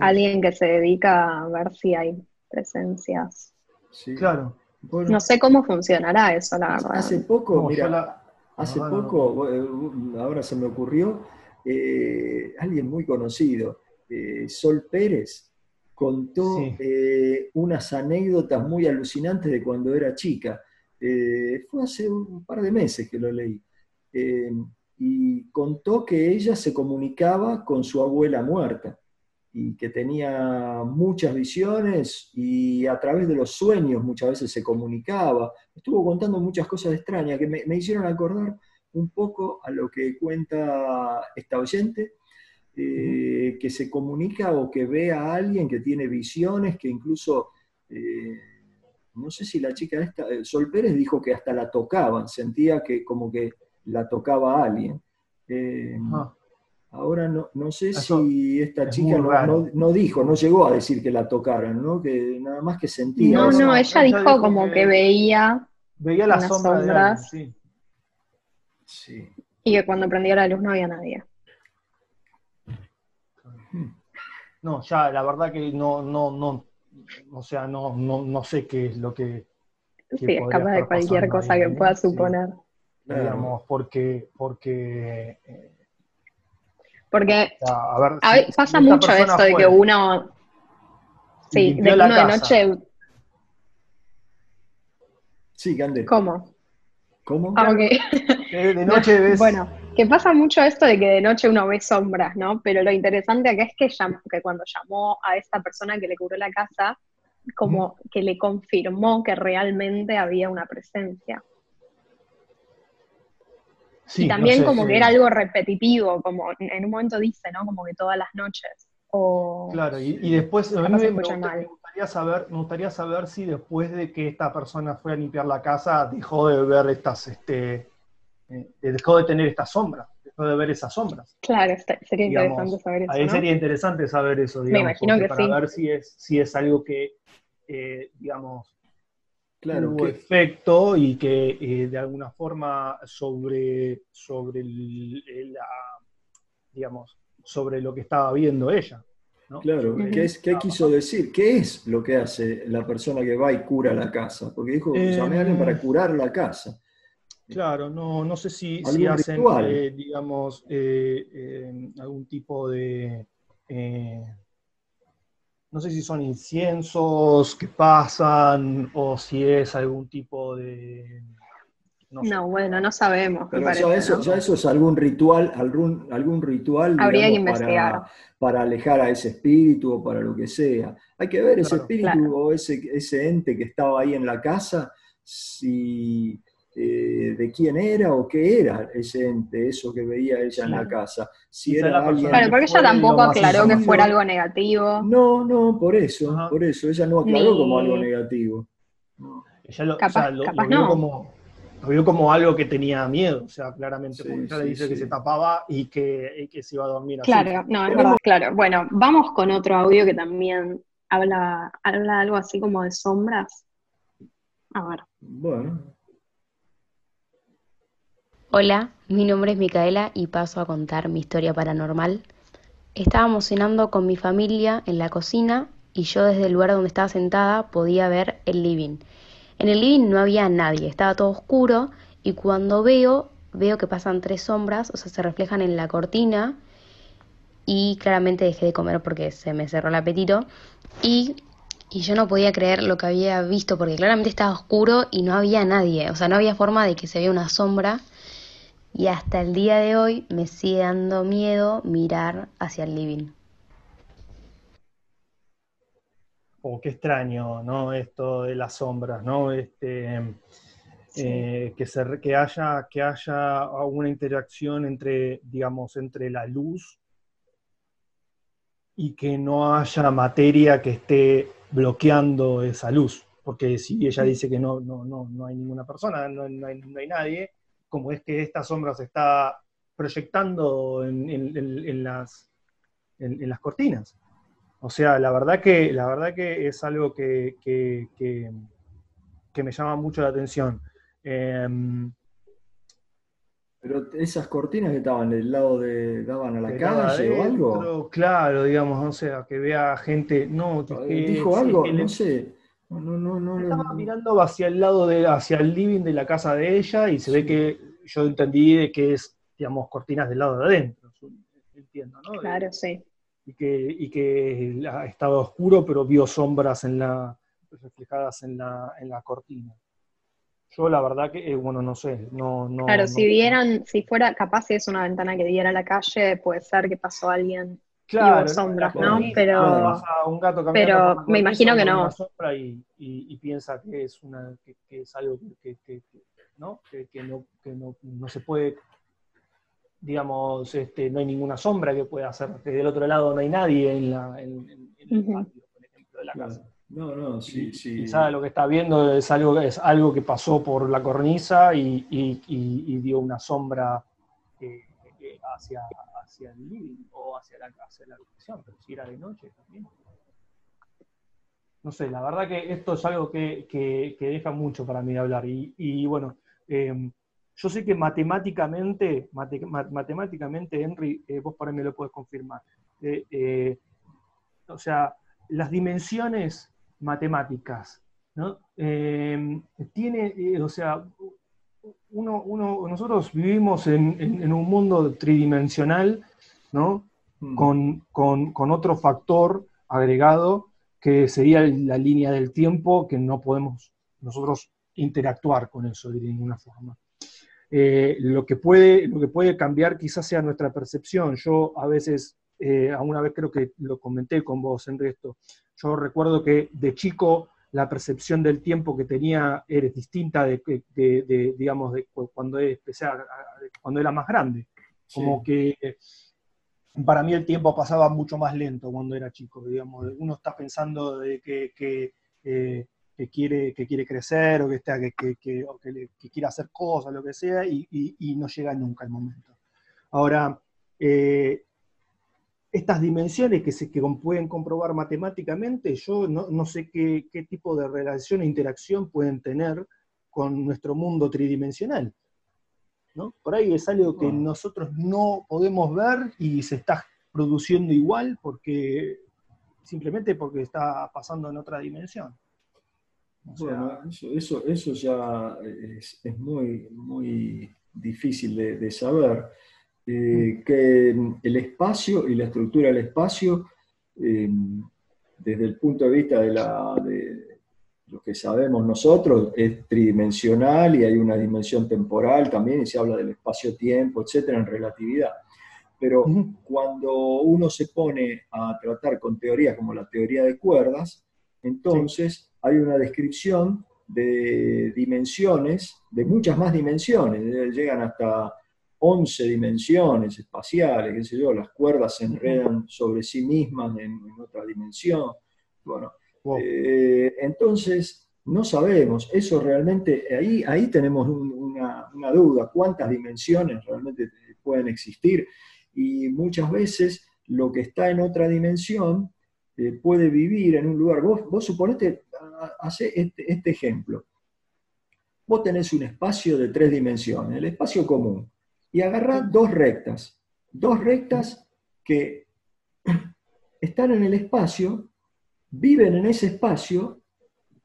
Alguien que se dedica a ver si hay presencias. Sí. Claro. no sé cómo funcionará eso, la verdad. Hace poco, mira, hace poco, eh, ahora se me ocurrió, eh, alguien muy conocido, Sol Pérez, contó unas anécdotas muy alucinantes de cuando era chica. fue hace un par de meses que lo leí. Eh, y contó que ella se comunicaba con su abuela muerta y que tenía muchas visiones y a través de los sueños muchas veces se comunicaba. Estuvo contando muchas cosas extrañas que me, hicieron acordar un poco a lo que cuenta esta oyente, eh, que se comunica o que ve a alguien que tiene visiones, que incluso, eh, no sé si la chica esta, Sol Pérez dijo que hasta la tocaban, sentía que como que la tocaba a alguien. Eh, ahora no, no sé si esta chica no, dijo, no llegó a decir que la tocaran, ¿no? Que nada más que sentía. No, no, ella dijo como que, veía. Veía las sombras. sí. Sí. Y que cuando prendía la luz no había nadie. No, ya, la verdad que no, no, no, o sea, no, no, no sé qué es lo que... sí, es capaz de cualquier cosa que pueda suponer. Digamos, porque... porque eh, porque pasa mucho esto de que uno... Sí, de que uno de noche... Sí, Cande. ¿Cómo? ¿Cómo? Ah, ok. [LAUGHS] de noche ves... Bueno, que pasa mucho esto de que de noche uno ve sombras, ¿no? Pero lo interesante acá es que, que cuando llamó a esta persona que le cubrió la casa, como que le confirmó que realmente había una presencia. y también como que era algo repetitivo, como en un momento dice, ¿no? Como que todas las noches. Claro, y, después a mí me, gustaría saber, me gustaría saber si después de que esta persona fue a limpiar la casa dejó de ver estas, este, eh, dejó de tener estas sombras, dejó de ver esas sombras. Claro, sería interesante saber eso. Ahí sería interesante saber eso, digamos, me imagino que para ver si es, si es algo que, eh, digamos, claro, tuvo efecto y que eh, de alguna forma sobre, sobre la, digamos, sobre lo que estaba viendo ella. Claro, ¿qué, es, ¿qué quiso decir? ¿Qué es lo que hace la persona que va y cura la casa? Porque dijo, llamé a alguien para curar la casa. Claro, no, no sé si, si hacen, eh, digamos, eh, eh, algún tipo de... no sé si son inciensos que pasan o si es algún tipo de... No, bueno, no sabemos. Pero ya, eso, ya eso es algún ritual, algún, algún ritual Habría que investigar. Para, alejar a ese espíritu o para lo que sea. Hay que ver ese espíritu o ese, ese ente que estaba ahí en la casa, si eh, de quién era o qué era ese ente, eso que veía ella en la casa. Si era alguien claro, porque ella tampoco aclaró que fuera algo negativo. No, no, por eso, por eso, ella no aclaró como algo negativo. Ella lo, vio como, lo, vio como, algo que tenía miedo, o sea, claramente, porque ella le dice que se tapaba y que, que, se iba a dormir así. Claro, no, es verdad, claro. Bueno, vamos con otro audio que también habla, habla algo así como de sombras. A ver. Bueno. Hola, mi nombre es Micaela y paso a contar mi historia paranormal. Estábamos cenando con mi familia en la cocina y yo desde el lugar donde estaba sentada podía ver el living. En el living no había nadie, estaba todo oscuro y cuando veo, veo que pasan tres sombras, o sea, se reflejan en la cortina y claramente dejé de comer porque se me cerró el apetito y, y yo no podía creer lo que había visto porque claramente estaba oscuro y no había nadie, o sea, no había forma de que se vea una sombra y hasta el día de hoy me sigue dando miedo mirar hacia el living. Oh, qué extraño, ¿no? Esto de las sombras, ¿no? Este, eh, que, se, que, haya, que haya una interacción entre, digamos, entre la luz y que no haya materia que esté bloqueando esa luz. Porque si ella dice que no, no, no, no hay ninguna persona, no, no hay, no hay nadie, como es que esta sombra se está proyectando en, las, en, las cortinas. O sea, la verdad que, la verdad que es algo que, que, me llama mucho la atención. Em, pero esas cortinas que estaban del lado de. daban a la calle o algo. Claro, digamos, o sea, que vea gente. No, dijo algo, no sé. No, no, no, Estaba mirando hacia el lado de, hacia el living de la casa de ella y se ve que yo entendí de que es, digamos, cortinas del lado de adentro. Entiendo, ¿no? Claro, sí. Y que, y que estaba oscuro, pero vio sombras en la, reflejadas en la, en la cortina. Yo la verdad que, eh, bueno, no sé, no... no claro, si vieran, si fuera capaz si es una ventana que diera a la calle, puede ser que pasó alguien claro, sombras, ¿no? Pero, un gato pero me imagino que no. Sombra y, y, piensa que es, una, que, es algo que, que, ¿no? Que, no, que no, no, se puede, digamos, este, no hay ninguna sombra que pueda hacer, que del otro lado no hay nadie en, la, en, el patio, por ejemplo, de la casa. No, no, sí, sí. Quizá lo que está viendo es algo, es algo que pasó por la cornisa y, y dio una sombra eh, hacia, hacia el living o hacia la, hacia la habitación, pero si era de noche también. No sé, la verdad que esto es algo que, que, deja mucho para mí de hablar. Y, y bueno, eh, yo sé que matemáticamente, matemáticamente, Henry, eh, vos para mí lo puedes confirmar. Eh, o sea, las dimensiones matemáticas. ¿no? Eh, tiene, eh, o sea, uno, uno, nosotros vivimos en, un mundo tridimensional, ¿no? Mm. Con, con, con, otro factor agregado que sería la línea del tiempo que no podemos nosotros interactuar con eso de ninguna forma. Eh, lo, que puede, lo que puede cambiar quizás sea nuestra percepción. Yo a veces, eh, alguna vez creo que lo comenté con vos, en esto, yo recuerdo que de chico la percepción del tiempo que tenía era distinta de, digamos, de cuando, empecé cuando era más grande. Como que para mí el tiempo pasaba mucho más lento cuando era chico, digamos. Uno está pensando de que, que, eh, quiere, que quiere crecer o que, está, que, que, que, quiere hacer cosas, lo que sea, y, y, no llega nunca el momento. Ahora, eh, estas dimensiones que se que pueden comprobar matemáticamente, yo no, no sé qué, qué, tipo de relación e interacción pueden tener con nuestro mundo tridimensional. ¿no? Por ahí es algo que nosotros no podemos ver y se está produciendo igual porque simplemente porque está pasando en otra dimensión. bueno, eso, eso, ya es, muy, muy difícil de, saber. Eh, mm. que el espacio y la estructura del espacio, eh, desde el punto de vista de, la, lo que sabemos nosotros es tridimensional y hay una dimensión temporal también, y se habla del espacio-tiempo, etcétera, en relatividad. Pero cuando uno se pone a tratar con teorías como la teoría de cuerdas, entonces hay una descripción de dimensiones, de muchas más dimensiones, eh, llegan hasta 11 dimensiones espaciales, qué sé yo, las cuerdas se enredan sobre sí mismas en, en otra dimensión. Bueno, eh, entonces, no sabemos, eso realmente, ahí, ahí tenemos una, duda, cuántas dimensiones realmente pueden existir y muchas veces lo que está en otra dimensión eh, puede vivir en un lugar. Vos, vos suponete, hace este, este, ejemplo. Vos tenés un espacio de tres dimensiones, el espacio común, y agarrás dos rectas, dos rectas que están en el espacio viven en ese espacio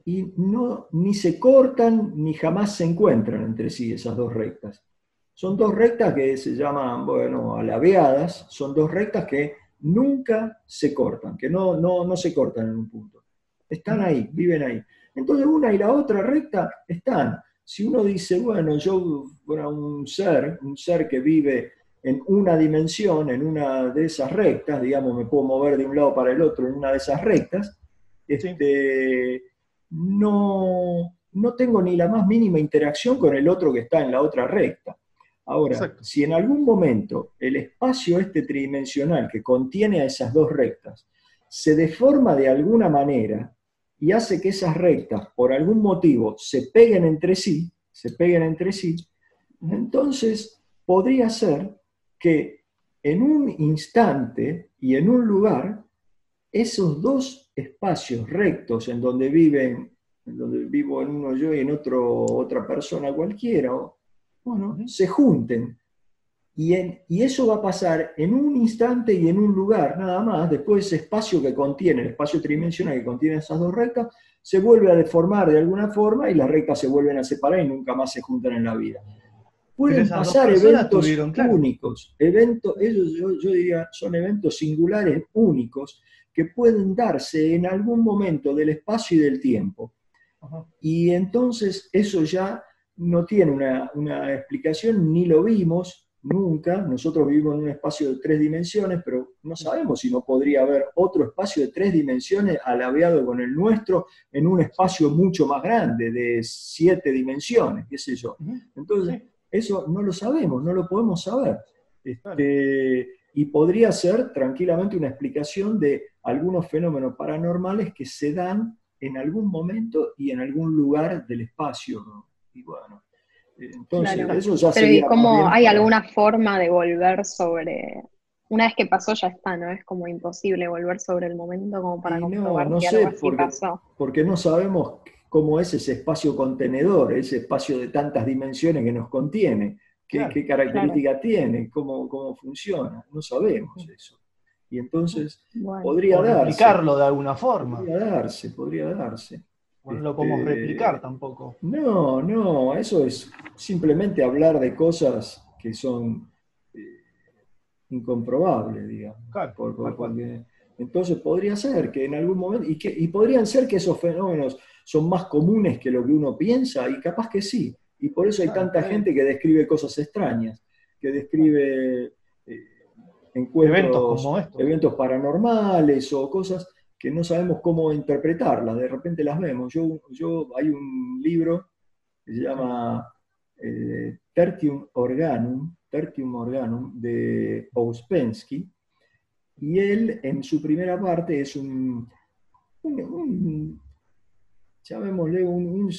y no, ni se cortan ni jamás se encuentran entre sí esas dos rectas. Son dos rectas que se llaman, bueno, alabeadas, son dos rectas que nunca se cortan, que no, no, no se cortan en un punto. Están ahí, viven ahí. Entonces una y la otra recta están. Si uno dice, bueno, yo, bueno, un ser, un ser que vive en una dimensión, en una de esas rectas, digamos, me puedo mover de un lado para el otro en una de esas rectas, este, no, no tengo ni la más mínima interacción con el otro que está en la otra recta. Ahora, si en algún momento el espacio este tridimensional que contiene a esas dos rectas se deforma de alguna manera y hace que esas rectas, por algún motivo, se peguen entre sí, se peguen entre sí, entonces podría ser que en un instante y en un lugar, esos dos espacios rectos en donde viven, en donde vivo en uno yo y en otro otra persona cualquiera, bueno, se junten. Y, y, eso va a pasar en un instante y en un lugar nada más. Después ese espacio que contiene, el espacio tridimensional que contiene esas dos rectas, se vuelve a deformar de alguna forma y las rectas se vuelven a separar y nunca más se juntan en la vida pueden pasar eventos únicos, eventos, ellos yo, diría son eventos singulares únicos que pueden darse en algún momento del espacio y del tiempo. Y entonces eso ya no tiene una, una, explicación, ni lo vimos nunca. Nosotros vivimos en un espacio de tres dimensiones, pero no sabemos si no podría haber otro espacio de tres dimensiones alabeado con el nuestro en un espacio mucho más grande, de siete dimensiones, qué sé yo. Entonces, eso no lo sabemos, no lo podemos saber. Este, y podría ser tranquilamente una explicación de algunos fenómenos paranormales que se dan en algún momento y en algún lugar del espacio. Y bueno, entonces eso ya Pero ¿y cómo hay alguna forma de volver sobre... Una vez que pasó ya está, ¿no? Es como imposible volver sobre el momento como para comprobar no, no sé, porque, Porque no sabemos cómo es ese espacio contenedor, ese espacio de tantas dimensiones que nos contiene, qué, característica tiene, cómo, cómo funciona, no sabemos eso. Y entonces podría darse. Replicarlo de alguna forma. Podría darse, podría darse. No lo podemos este, replicar tampoco. No, no, eso es simplemente hablar de cosas que son eh, incomprobables, digamos. entonces podría ser que en algún momento, y, que, y podrían ser que esos fenómenos son más comunes que lo que uno piensa, y capaz que sí. Y por eso hay tanta gente que describe cosas extrañas, que describe eh, eventos, como eventos paranormales o cosas que no sabemos cómo interpretarlas, de repente las vemos. Yo, yo hay un libro que se llama eh, Tertium Organum, Tertium Organum de Ouspensky, y él en su primera parte es un, llamémosle un,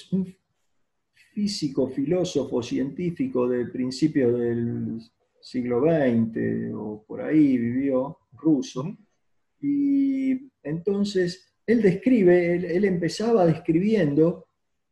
físico, filósofo, científico de principios del siglo XX o por ahí vivió, ruso, y entonces él describe, él, empezaba describiendo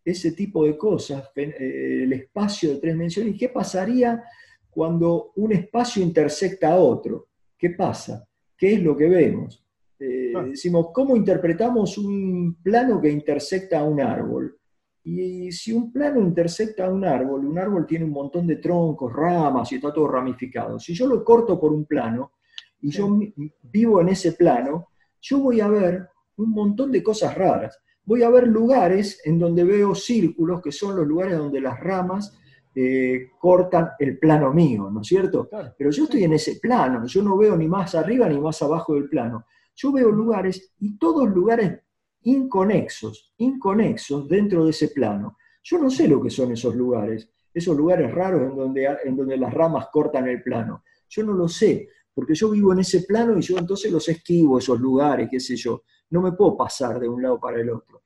ese tipo de cosas, eh, el espacio de tres dimensiones, y qué pasaría cuando un espacio intersecta a otro. ¿Qué pasa? ¿Qué es lo que vemos? Eh, decimos, ¿cómo interpretamos un plano que intersecta a un árbol? Y si un plano intersecta a un árbol, un árbol tiene un montón de troncos, ramas y está todo ramificado. Si yo lo corto por un plano y yo vivo en ese plano, yo voy a ver un montón de cosas raras. Voy a ver lugares en donde veo círculos, que son los lugares donde las ramas eh, cortan el plano mío, ¿no es cierto? Pero yo estoy en ese plano, yo no veo ni más arriba ni más abajo del plano. Yo veo lugares y todos lugares inconexos, inconexos dentro de ese plano. Yo no sé lo que son esos lugares, esos lugares raros en donde, en donde las ramas cortan el plano. Yo no lo sé, porque yo vivo en ese plano y yo entonces los esquivo, esos lugares, qué sé yo. No me puedo pasar de un lado para el otro.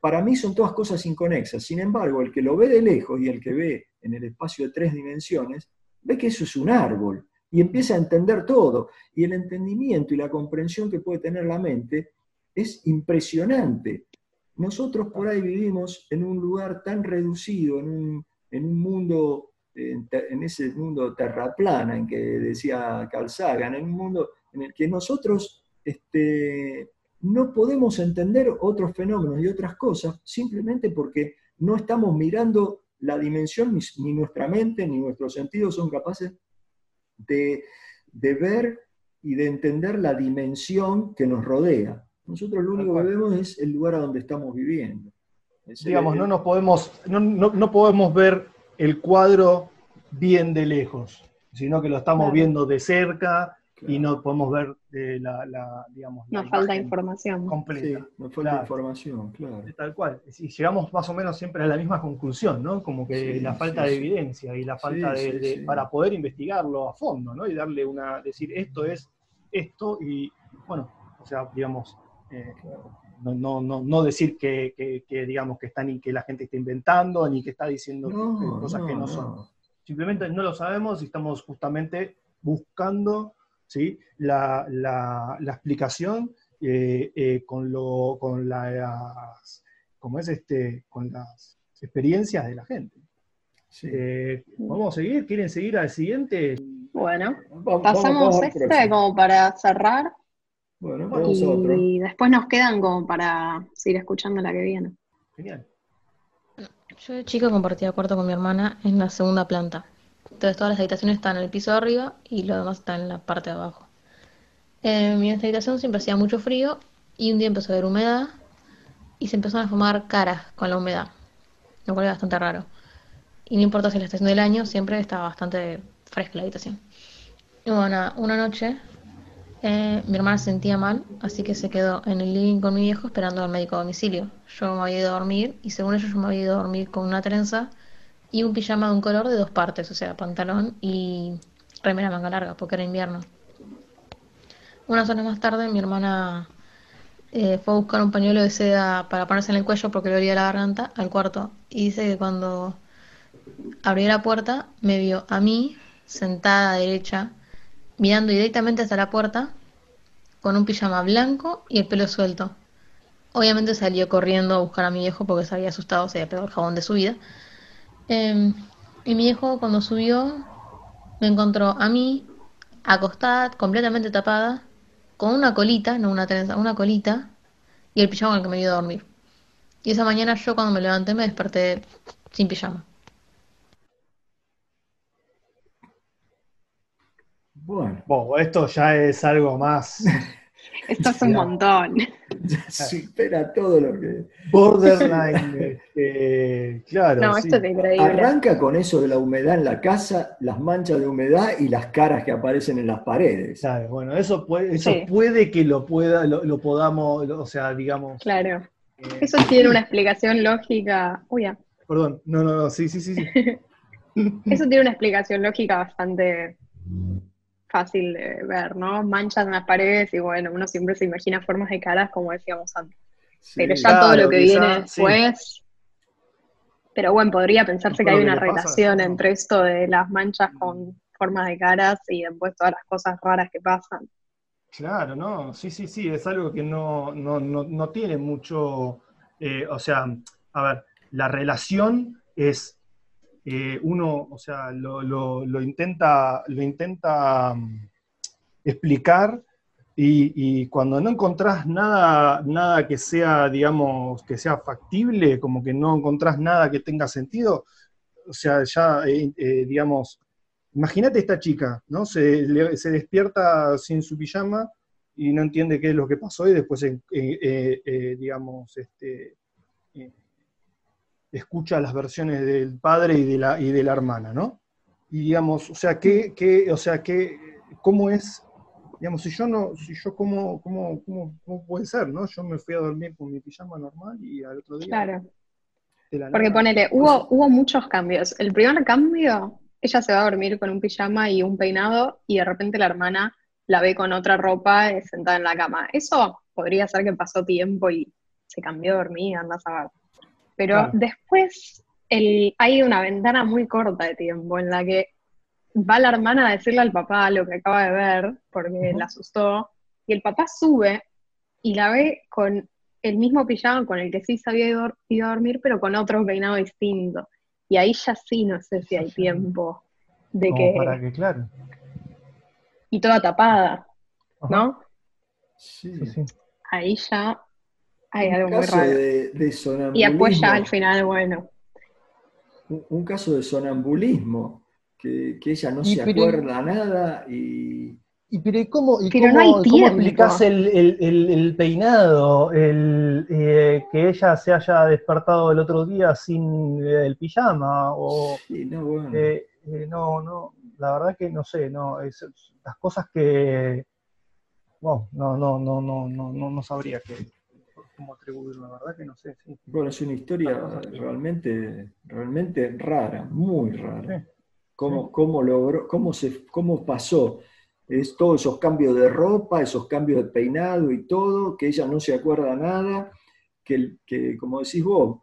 Para mí son todas cosas inconexas. Sin embargo, el que lo ve de lejos y el que ve en el espacio de tres dimensiones, ve que eso es un árbol y empieza a entender todo. Y el entendimiento y la comprensión que puede tener la mente es impresionante. Nosotros por ahí vivimos en un lugar tan reducido, en un, en un mundo, en, ese mundo terraplana en que decía Carl Sagan, en un mundo en el que nosotros este, no podemos entender otros fenómenos y otras cosas simplemente porque no estamos mirando la dimensión, ni, nuestra mente ni nuestros sentidos son capaces de, de ver y de entender la dimensión que nos rodea. Nosotros lo único que vemos es el lugar a donde estamos viviendo. Digamos, no nos podemos, no, podemos ver el cuadro bien de lejos, sino que lo estamos viendo de cerca y no podemos ver eh, la, la, digamos, nos falta información completa. nos falta información, claro. Tal cual. Y llegamos más o menos siempre a la misma conclusión, ¿no? Como que la falta de evidencia y la falta de, para poder investigarlo a fondo, ¿no? Y darle una, decir esto es esto y, bueno, o sea, digamos, eh, no, no, no, decir que, digamos que están que la gente está inventando ni que está diciendo cosas que no son. Simplemente no lo sabemos y estamos justamente buscando ¿sí? la, explicación eh, eh, con, lo, con las, ¿cómo es este? con las experiencias de la gente. vamos a seguir, ¿quieren seguir al siguiente? Bueno, pasamos este como para cerrar. Bueno, vamos y, a otro. Y después nos quedan como para seguir escuchando la que viene. Genial. Yo de chica compartía cuarto con mi hermana en la segunda planta. Entonces todas las habitaciones están en el piso de arriba y lo demás está en la parte de abajo. En mi habitación siempre hacía mucho frío y un día empezó a haber humedad y se empezaron a formar caras con la humedad, lo cual es bastante raro. Y no importa si la estación del año, siempre estaba bastante fresca la habitación. Y bueno, una noche eh, mi hermana se sentía mal, así que se quedó en el living con mi viejo esperando al médico a domicilio. Yo me había ido a dormir y según ellos yo me había ido a dormir con una trenza y un pijama de un color de dos partes, o sea, pantalón y remera manga larga, porque era invierno. Unas horas más tarde mi hermana eh, fue a buscar un pañuelo de seda para ponerse en el cuello porque le olía la garganta al cuarto y dice que cuando abrió la puerta me vio a mí sentada a derecha mirando directamente hacia la puerta, con un pijama blanco y el pelo suelto. Obviamente salió corriendo a buscar a mi viejo porque se había asustado, se había pegado el jabón de su vida. Em, y mi viejo cuando subió me encontró a mí acostada, completamente tapada, con una colita, no una trenza, una colita, y el pijama con el que me ido a dormir. Y esa mañana yo cuando me levanté me desperté sin pijama. Bueno. bueno esto ya es algo más [LAUGHS] Esto es un montón. [LAUGHS] Supera todo lo que. Borderline, [LAUGHS] este, claro. No, esto es increíble. Arranca con eso de la humedad en la casa, las manchas de humedad y las caras que aparecen en las paredes. Claro, bueno, eso puede, eso puede que lo pueda, lo, podamos, o sea, digamos. Claro. Eh, eso tiene una explicación lógica. Uy, ya. Perdón, no, no, no, sí, sí, sí, sí. eso tiene una explicación lógica bastante fácil de ver, ¿no? Manchas en las paredes y bueno, uno siempre se imagina formas de caras como decíamos antes. pero ya todo lo que viene después... Pero bueno, podría pensarse que hay una relación entre esto de las manchas con formas de caras y después todas las cosas raras que pasan. Claro, no, sí, sí, sí, es algo que no, no, no, tiene mucho, eh, o sea, a ver, la relación es eh, uno, o sea, lo, intenta, lo intenta mm, explicar y, cuando no encontrás nada, nada que sea, digamos, que sea factible, como que no encontrás nada que tenga sentido, o sea, ya, eh, eh, digamos, imagínate esta chica, ¿no? Se, se, despierta sin su pijama y no entiende qué es lo que pasó y después, digamos, este, escucha las versiones del padre y de la, y de la hermana, ¿no? Y digamos, o sea, ¿qué, qué, o sea, qué, ¿cómo es? Digamos, si yo no, si yo, ¿cómo, cómo, cómo, cómo puede ser, no? Yo me fui a dormir con mi pijama normal y al otro día... Claro. Porque ponele, hubo, hubo muchos cambios. El primer cambio, ella se va a dormir con un pijama y un peinado y de repente la hermana la ve con otra ropa sentada en la cama. Eso podría ser que pasó tiempo y se cambió de dormir, andas a ver. Pero después hay una ventana muy corta de tiempo en la que va la hermana a decirle al papá lo que acaba de ver, porque la asustó, y el papá sube y la ve con el mismo pijama con el que sí se había ido, a dormir, pero con otro peinado distinto. Y ahí ya sí no sé si hay tiempo de que... Para que, claro. Y toda tapada, ¿no? Sí. sí. Ahí ya hay algo muy raro. y después ya al final, bueno. Un, caso de sonambulismo, que, ella no se acuerda nada y... Y pero ¿cómo, y cómo, explicás el, peinado? El, eh, que ella se haya despertado el otro día sin eh, el pijama. O, sí, no, bueno. Eh, no, no, la verdad que no sé, no, las cosas que. Wow, no, no, no, no, no, no, no sabría qué cómo atribuirlo, la verdad que no sé. Bueno, es una historia realmente, realmente rara, muy rara. ¿Cómo, logró, cómo, se, cómo pasó es todos esos cambios de ropa, esos cambios de peinado y todo, que ella no se acuerda nada, que, que como decís vos,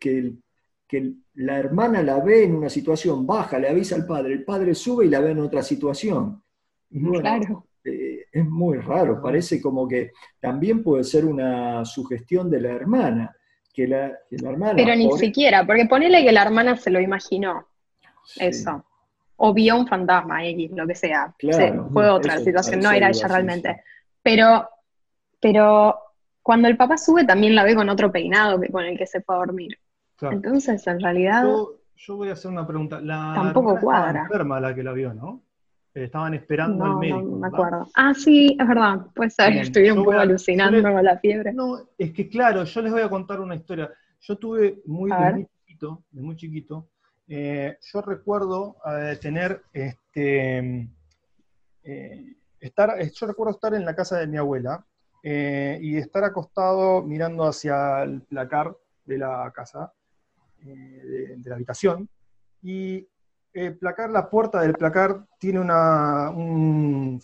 que, que la hermana la ve en una situación baja, le avisa al padre, el padre sube y la ve en otra situación. claro. Eh, es muy raro, parece como que también puede ser una sugestión de la hermana, que la, hermana... Pero ni siquiera, porque ponele que la hermana se lo imaginó, eso, o vio un fantasma, X, lo que sea, fue otra situación, no era ella realmente, pero, pero cuando el papá sube también la ve con otro peinado que con el que se fue a dormir. Entonces, en realidad... Yo, voy a hacer una pregunta. La tampoco cuadra. enferma la que la vio, ¿no? Estaban esperando al médico. No, me acuerdo. Ah, sí, es verdad. Puede ser, estoy un poco alucinando con la fiebre. No, es que claro, yo les voy a contar una historia. Yo tuve muy, de muy chiquito, de muy chiquito, eh, yo recuerdo eh, tener este eh, estar, yo recuerdo estar en la casa de mi abuela y estar acostado mirando hacia el placar de la casa, de, de la habitación, y el placar, la puerta del placar tiene una, un,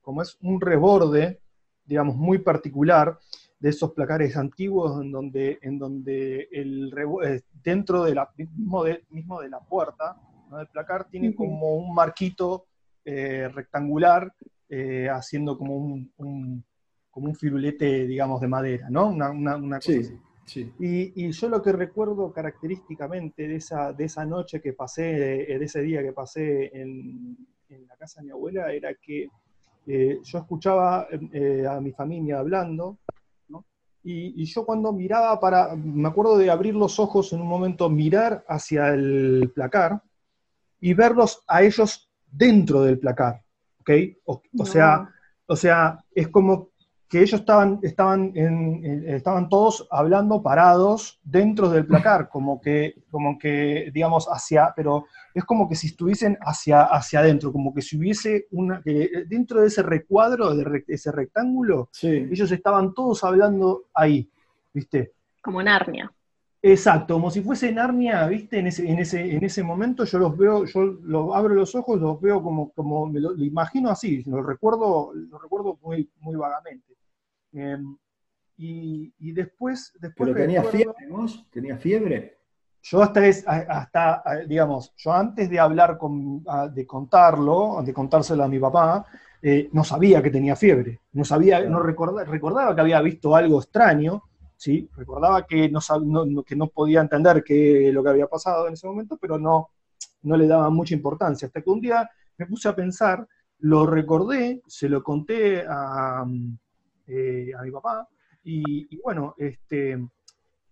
como es, un reborde, digamos, muy particular de esos placares antiguos en donde, en donde el eh, dentro de la, mismo, de, mismo de la puerta del placar tiene como un marquito eh, rectangular eh, haciendo como un, como un firulete, digamos, de madera, ¿no? Una, una, cosa así. Y, yo lo que recuerdo característicamente de esa, de esa noche que pasé, eh, de ese día que pasé en, la casa de mi abuela, era que eh, yo escuchaba eh, a mi familia hablando, ¿no? y, y, yo cuando miraba para, me acuerdo de abrir los ojos en un momento, mirar hacia el placar y verlos a ellos dentro del placar, ¿ok? O, o No. sea, o sea, es como que ellos estaban, estaban, en- en- estaban todos hablando parados dentro del placar, como que, como que, digamos, hacia, pero es como que si estuviesen hacia, hacia adentro, como que si hubiese una, que dentro de ese recuadro, de re- ese rectángulo, Sí. ellos estaban todos hablando ahí, ¿viste? Como Narnia. Exacto, como si fuese Narnia, ¿viste? En ese, en ese, en ese momento yo los veo, yo los abro los ojos, los veo como, como me lo, lo imagino así, lo recuerdo, lo recuerdo muy, muy vagamente. Eh, y, y después, después Pero tenía recuerdo- fiebre, vos, tenía fiebre. yo hasta, es, hasta, digamos, yo antes de hablar con, de contarlo, de contárselo a mi papá, eh, no sabía que tenía fiebre, no sabía, no recordaba, recordaba que había visto algo extraño, ¿sí? Recordaba que no, no- que no podía entender qué lo que había pasado en ese momento, pero no, no le daba mucha importancia. Hasta que un día me puse a pensar, lo recordé, se lo conté a, eh, a mi papá, y, bueno, este,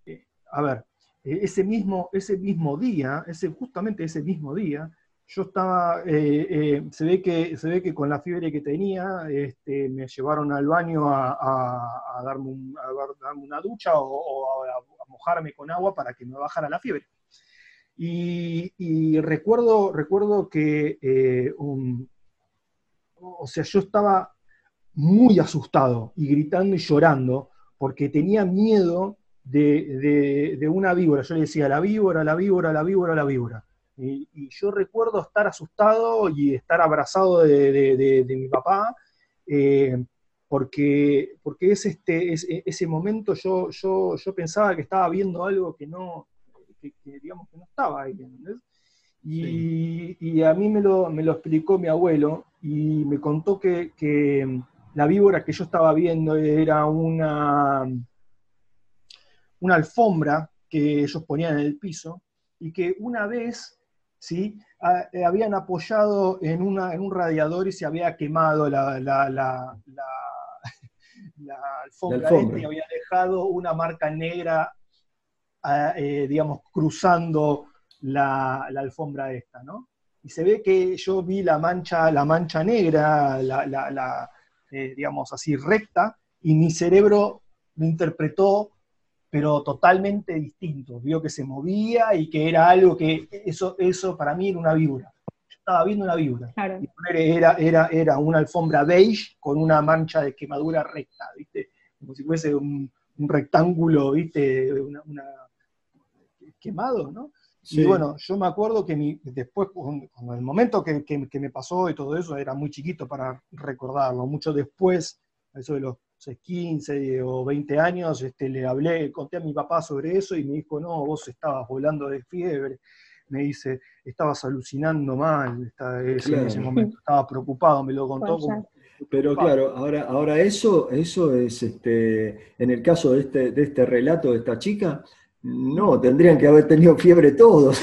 eh, a ver, eh, ese mismo, ese mismo día, ese, justamente ese mismo día, yo estaba, se, ve que, se ve que con la fiebre que tenía, este, me llevaron al baño a, darme, a dar- darme una ducha o, a, mojarme con agua para que me bajara la fiebre. Y, recuerdo, recuerdo que, o sea, yo estaba muy asustado y gritando y llorando porque tenía miedo de, de- de una víbora. Yo le decía, la víbora, la víbora, la víbora, la víbora. Y, y yo recuerdo estar asustado y estar abrazado de, de- mi papá, eh, porque, porque es este, es- ese momento yo, yo, yo pensaba que estaba viendo algo que no, que, que digamos que no estaba ahí, ¿entendés? Y, y a mí me lo, me lo explicó mi abuelo y me contó que, que la víbora que yo estaba viendo era una, una alfombra que ellos ponían en el piso y que una vez ¿sí? a- eh, habían apoyado en, una, en un radiador y se había quemado la, la, la, alfombra, [LAUGHS] alfombra. esta y había dejado una marca negra, ah, eh, digamos, cruzando la, la alfombra esta, ¿no? Y se ve que yo vi la mancha, la mancha negra, la, eh, digamos así, recta, y mi cerebro lo interpretó, pero totalmente distinto. Vio que se movía y que era algo que, eso, eso para mí era una víbora. Yo estaba viendo una víbora. Claro. Y poner era, era, era una alfombra beige con una mancha de quemadura recta, ¿viste? Como si fuese un, un rectángulo, ¿viste? Una, una- quemado, ¿no? Sí. Y bueno, yo me acuerdo que mi- después, cuando, el momento que, que- que me pasó y todo eso, era muy chiquito para recordarlo. Mucho después, a eso de los no sé, 15 o 20 años, este, le hablé, conté a mi papá sobre eso y me dijo, no, vos estabas volando de fiebre. Me dice, estabas alucinando mal esta- ese- en ese momento, estaba preocupado, me lo contó como... Pero claro, ahora, ahora eso, eso es, este, en el caso de este, de este relato de esta chica, no, tendrían que haber tenido fiebre todos.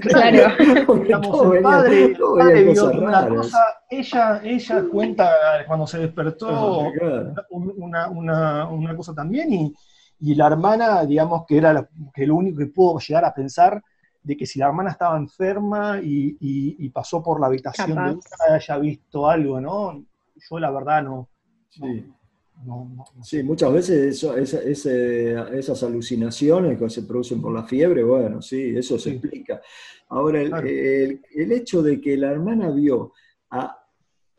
Claro. [LAUGHS] El venían- padre, padre vio cosas una raras. cosa, ella, ella cuenta cuando se despertó Ah, una, una- una cosa también, y, y la hermana, digamos que era la- que lo único que pudo llegar a pensar de que si la hermana estaba enferma y, y- y pasó por la habitación de una, haya visto algo, ¿no? Yo la verdad no, Sí. no, no- no Sí, muchas veces eso- esa- ese- esas alucinaciones que se producen por la fiebre, bueno, sí, eso se Sí. explica. Ahora, el, Claro. el- el hecho de que la hermana vio a,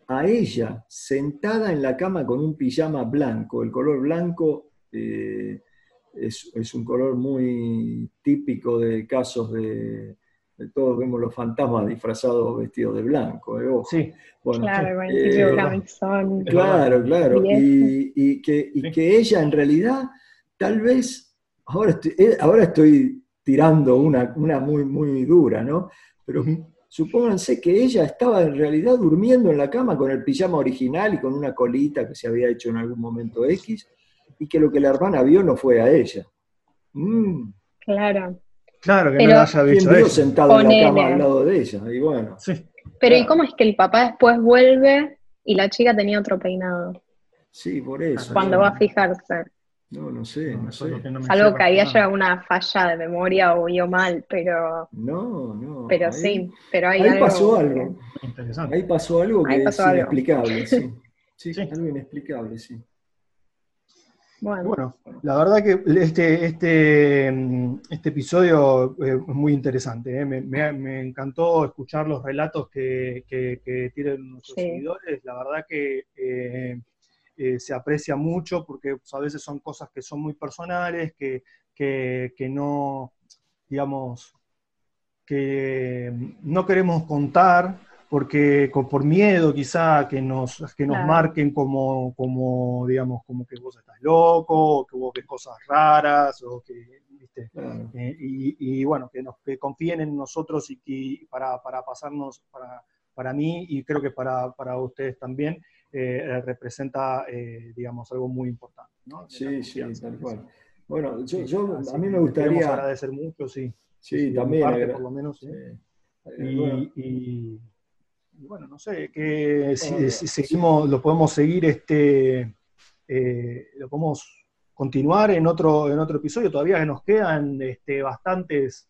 a ella sentada en la cama con un pijama blanco, el color blanco eh, es, es un color muy típico de casos de todos vemos los fantasmas disfrazados vestidos de blanco, eh, ojo. Sí, Bueno, Claro, eh. Claro, claro. Y, y que, y Sí. que ella en realidad, tal vez, ahora estoy, eh, ahora estoy tirando una, una muy, muy dura, ¿no? Pero supónganse que ella estaba en realidad durmiendo en la cama con el pijama original y con una colita que se había hecho en algún momento X, y que lo que la hermana vio no fue a ella. Mm, Claro. Claro que Pero- no la haya ¿Quién visto vio ella. sentado en la cama al lado de ella? Y bueno, Sí. Pero ¿y cómo es que el papá después vuelve Y la chica tenía otro peinado. Sí, por eso. Cuando va a fijarse. No, no sé, no, sé. Salvo que ahí haya una falla de memoria o vio mal, pero. No, no. Pero sí, pero hay ahí pasó algo. Interesante. Ahí pasó algo que es inexplicable, [LAUGHS] sí. sí. algo inexplicable, sí. Bueno. la verdad que este, este, este episodio eh, es muy interesante. Eh. Me, encantó escuchar los relatos que, que, tienen nuestros seguidores. La verdad que eh, se aprecia mucho porque pues, a veces son cosas que son muy personales, que, que no, digamos, que no queremos contar porque por miedo quizá que nos, que nos marquen como, como, digamos, como que vos estás loco, o que vos ves cosas raras, o que, ¿viste? Eh, y, bueno, que, nos, que confíen en nosotros y que para, para pasarnos, para, para mí y creo que para, para ustedes también, eh, representa, eh, digamos, algo muy importante. ¿no? Sí, sí, tal cual. Bueno, yo, yo a mí me gustaría... agradecer mucho, sí. Sí, también. por lo menos. y bueno, no sé, que si, seguimos, lo podemos seguir, este, eh, lo podemos continuar en otro, en otro episodio, todavía nos quedan este, bastantes,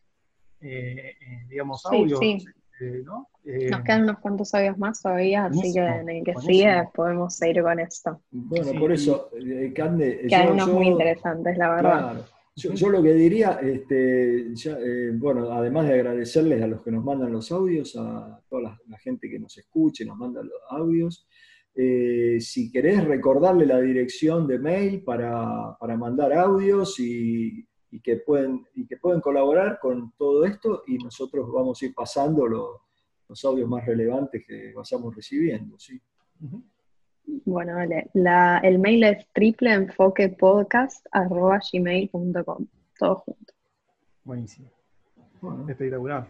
eh, eh, digamos, audios. nos quedan unos cuantos audios más todavía, así que en el que sigue podemos seguir con esto. Bueno, por eso, Cande, que hay unos muy interesantes, la verdad. Yo, lo que diría, este, eh, bueno, además de agradecerles a los que nos mandan los audios, a toda la, gente que nos escuche, nos manda los audios, eh, si querés recordarle la dirección de mail para, mandar audios y, que pueden, y que pueden colaborar con todo esto y nosotros vamos a ir pasando los audios más relevantes que vayamos recibiendo. ¿sí? Bueno, vale. el mail es tripleenfoquepodcast.gmail.com. Todo junto. Buenísimo. Espectacular.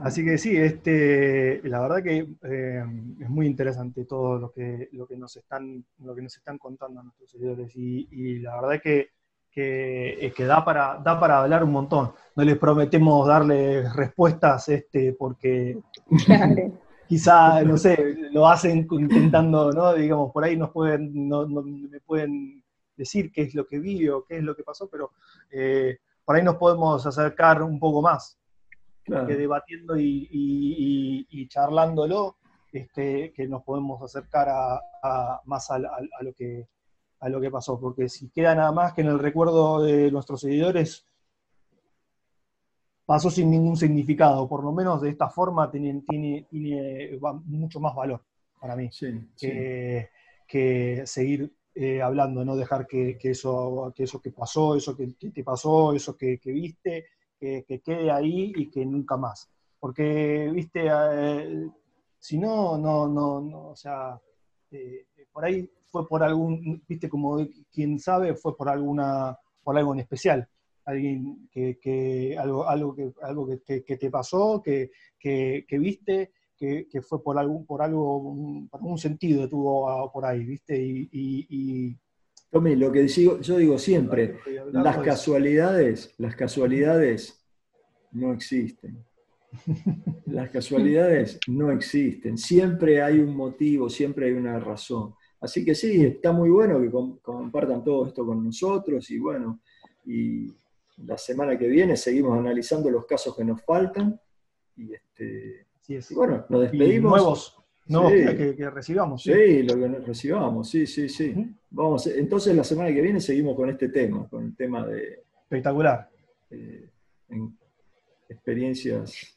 Así que sí, este, la verdad que eh, es muy interesante todo lo que, lo que nos están, lo que nos están contando nuestros seguidores. Y, la verdad que, que, que, da, para, da para hablar un montón. No les prometemos darles respuestas este, porque [LAUGHS] quizá, no sé, lo hacen intentando, ¿no? Digamos, por ahí nos pueden, no, me pueden decir qué es lo que vi o qué es lo que pasó, pero eh, por ahí nos podemos acercar un poco más. Que debatiendo y, charlándolo, este, que nos podemos acercar a, más a, lo que, a lo que pasó. Porque si queda nada más que en el recuerdo de nuestros seguidores, pasó sin ningún significado, por lo menos de esta forma tiene, tiene, mucho más valor para mí que, seguir eh, hablando, no dejar que, eso, que eso que pasó, eso que, te pasó, eso que, viste, que, quede ahí y que nunca más. Porque, viste, eh, si no, no, no, no, o sea, eh, por ahí fue por algún, viste, como quien sabe, fue por alguna, por algo en especial alguien que, algo, algo, que, algo que, te pasó, que, viste, que, fue por algún, por algo, por algún sentido tuvo por ahí, ¿viste? Y, y, lo que digo, yo digo siempre, las casualidades, las casualidades no existen. Las casualidades no existen. Siempre hay un motivo, siempre hay una razón. Así que sí, está muy bueno que compartan todo esto con nosotros y bueno, y, la semana que viene seguimos analizando los casos que nos faltan. Y, este, bueno, nos despedimos. nuevos, nuevos que, recibamos. ¿sí? lo que recibamos, sí, sí, sí. Vamos, entonces la semana que viene seguimos con este tema, con el tema de. Espectacular. Eh, experiencias.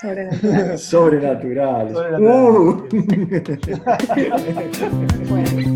Sobrenaturales. [LAUGHS] Sobrenaturales. Sobrenaturales. Uh. [LAUGHS] bueno.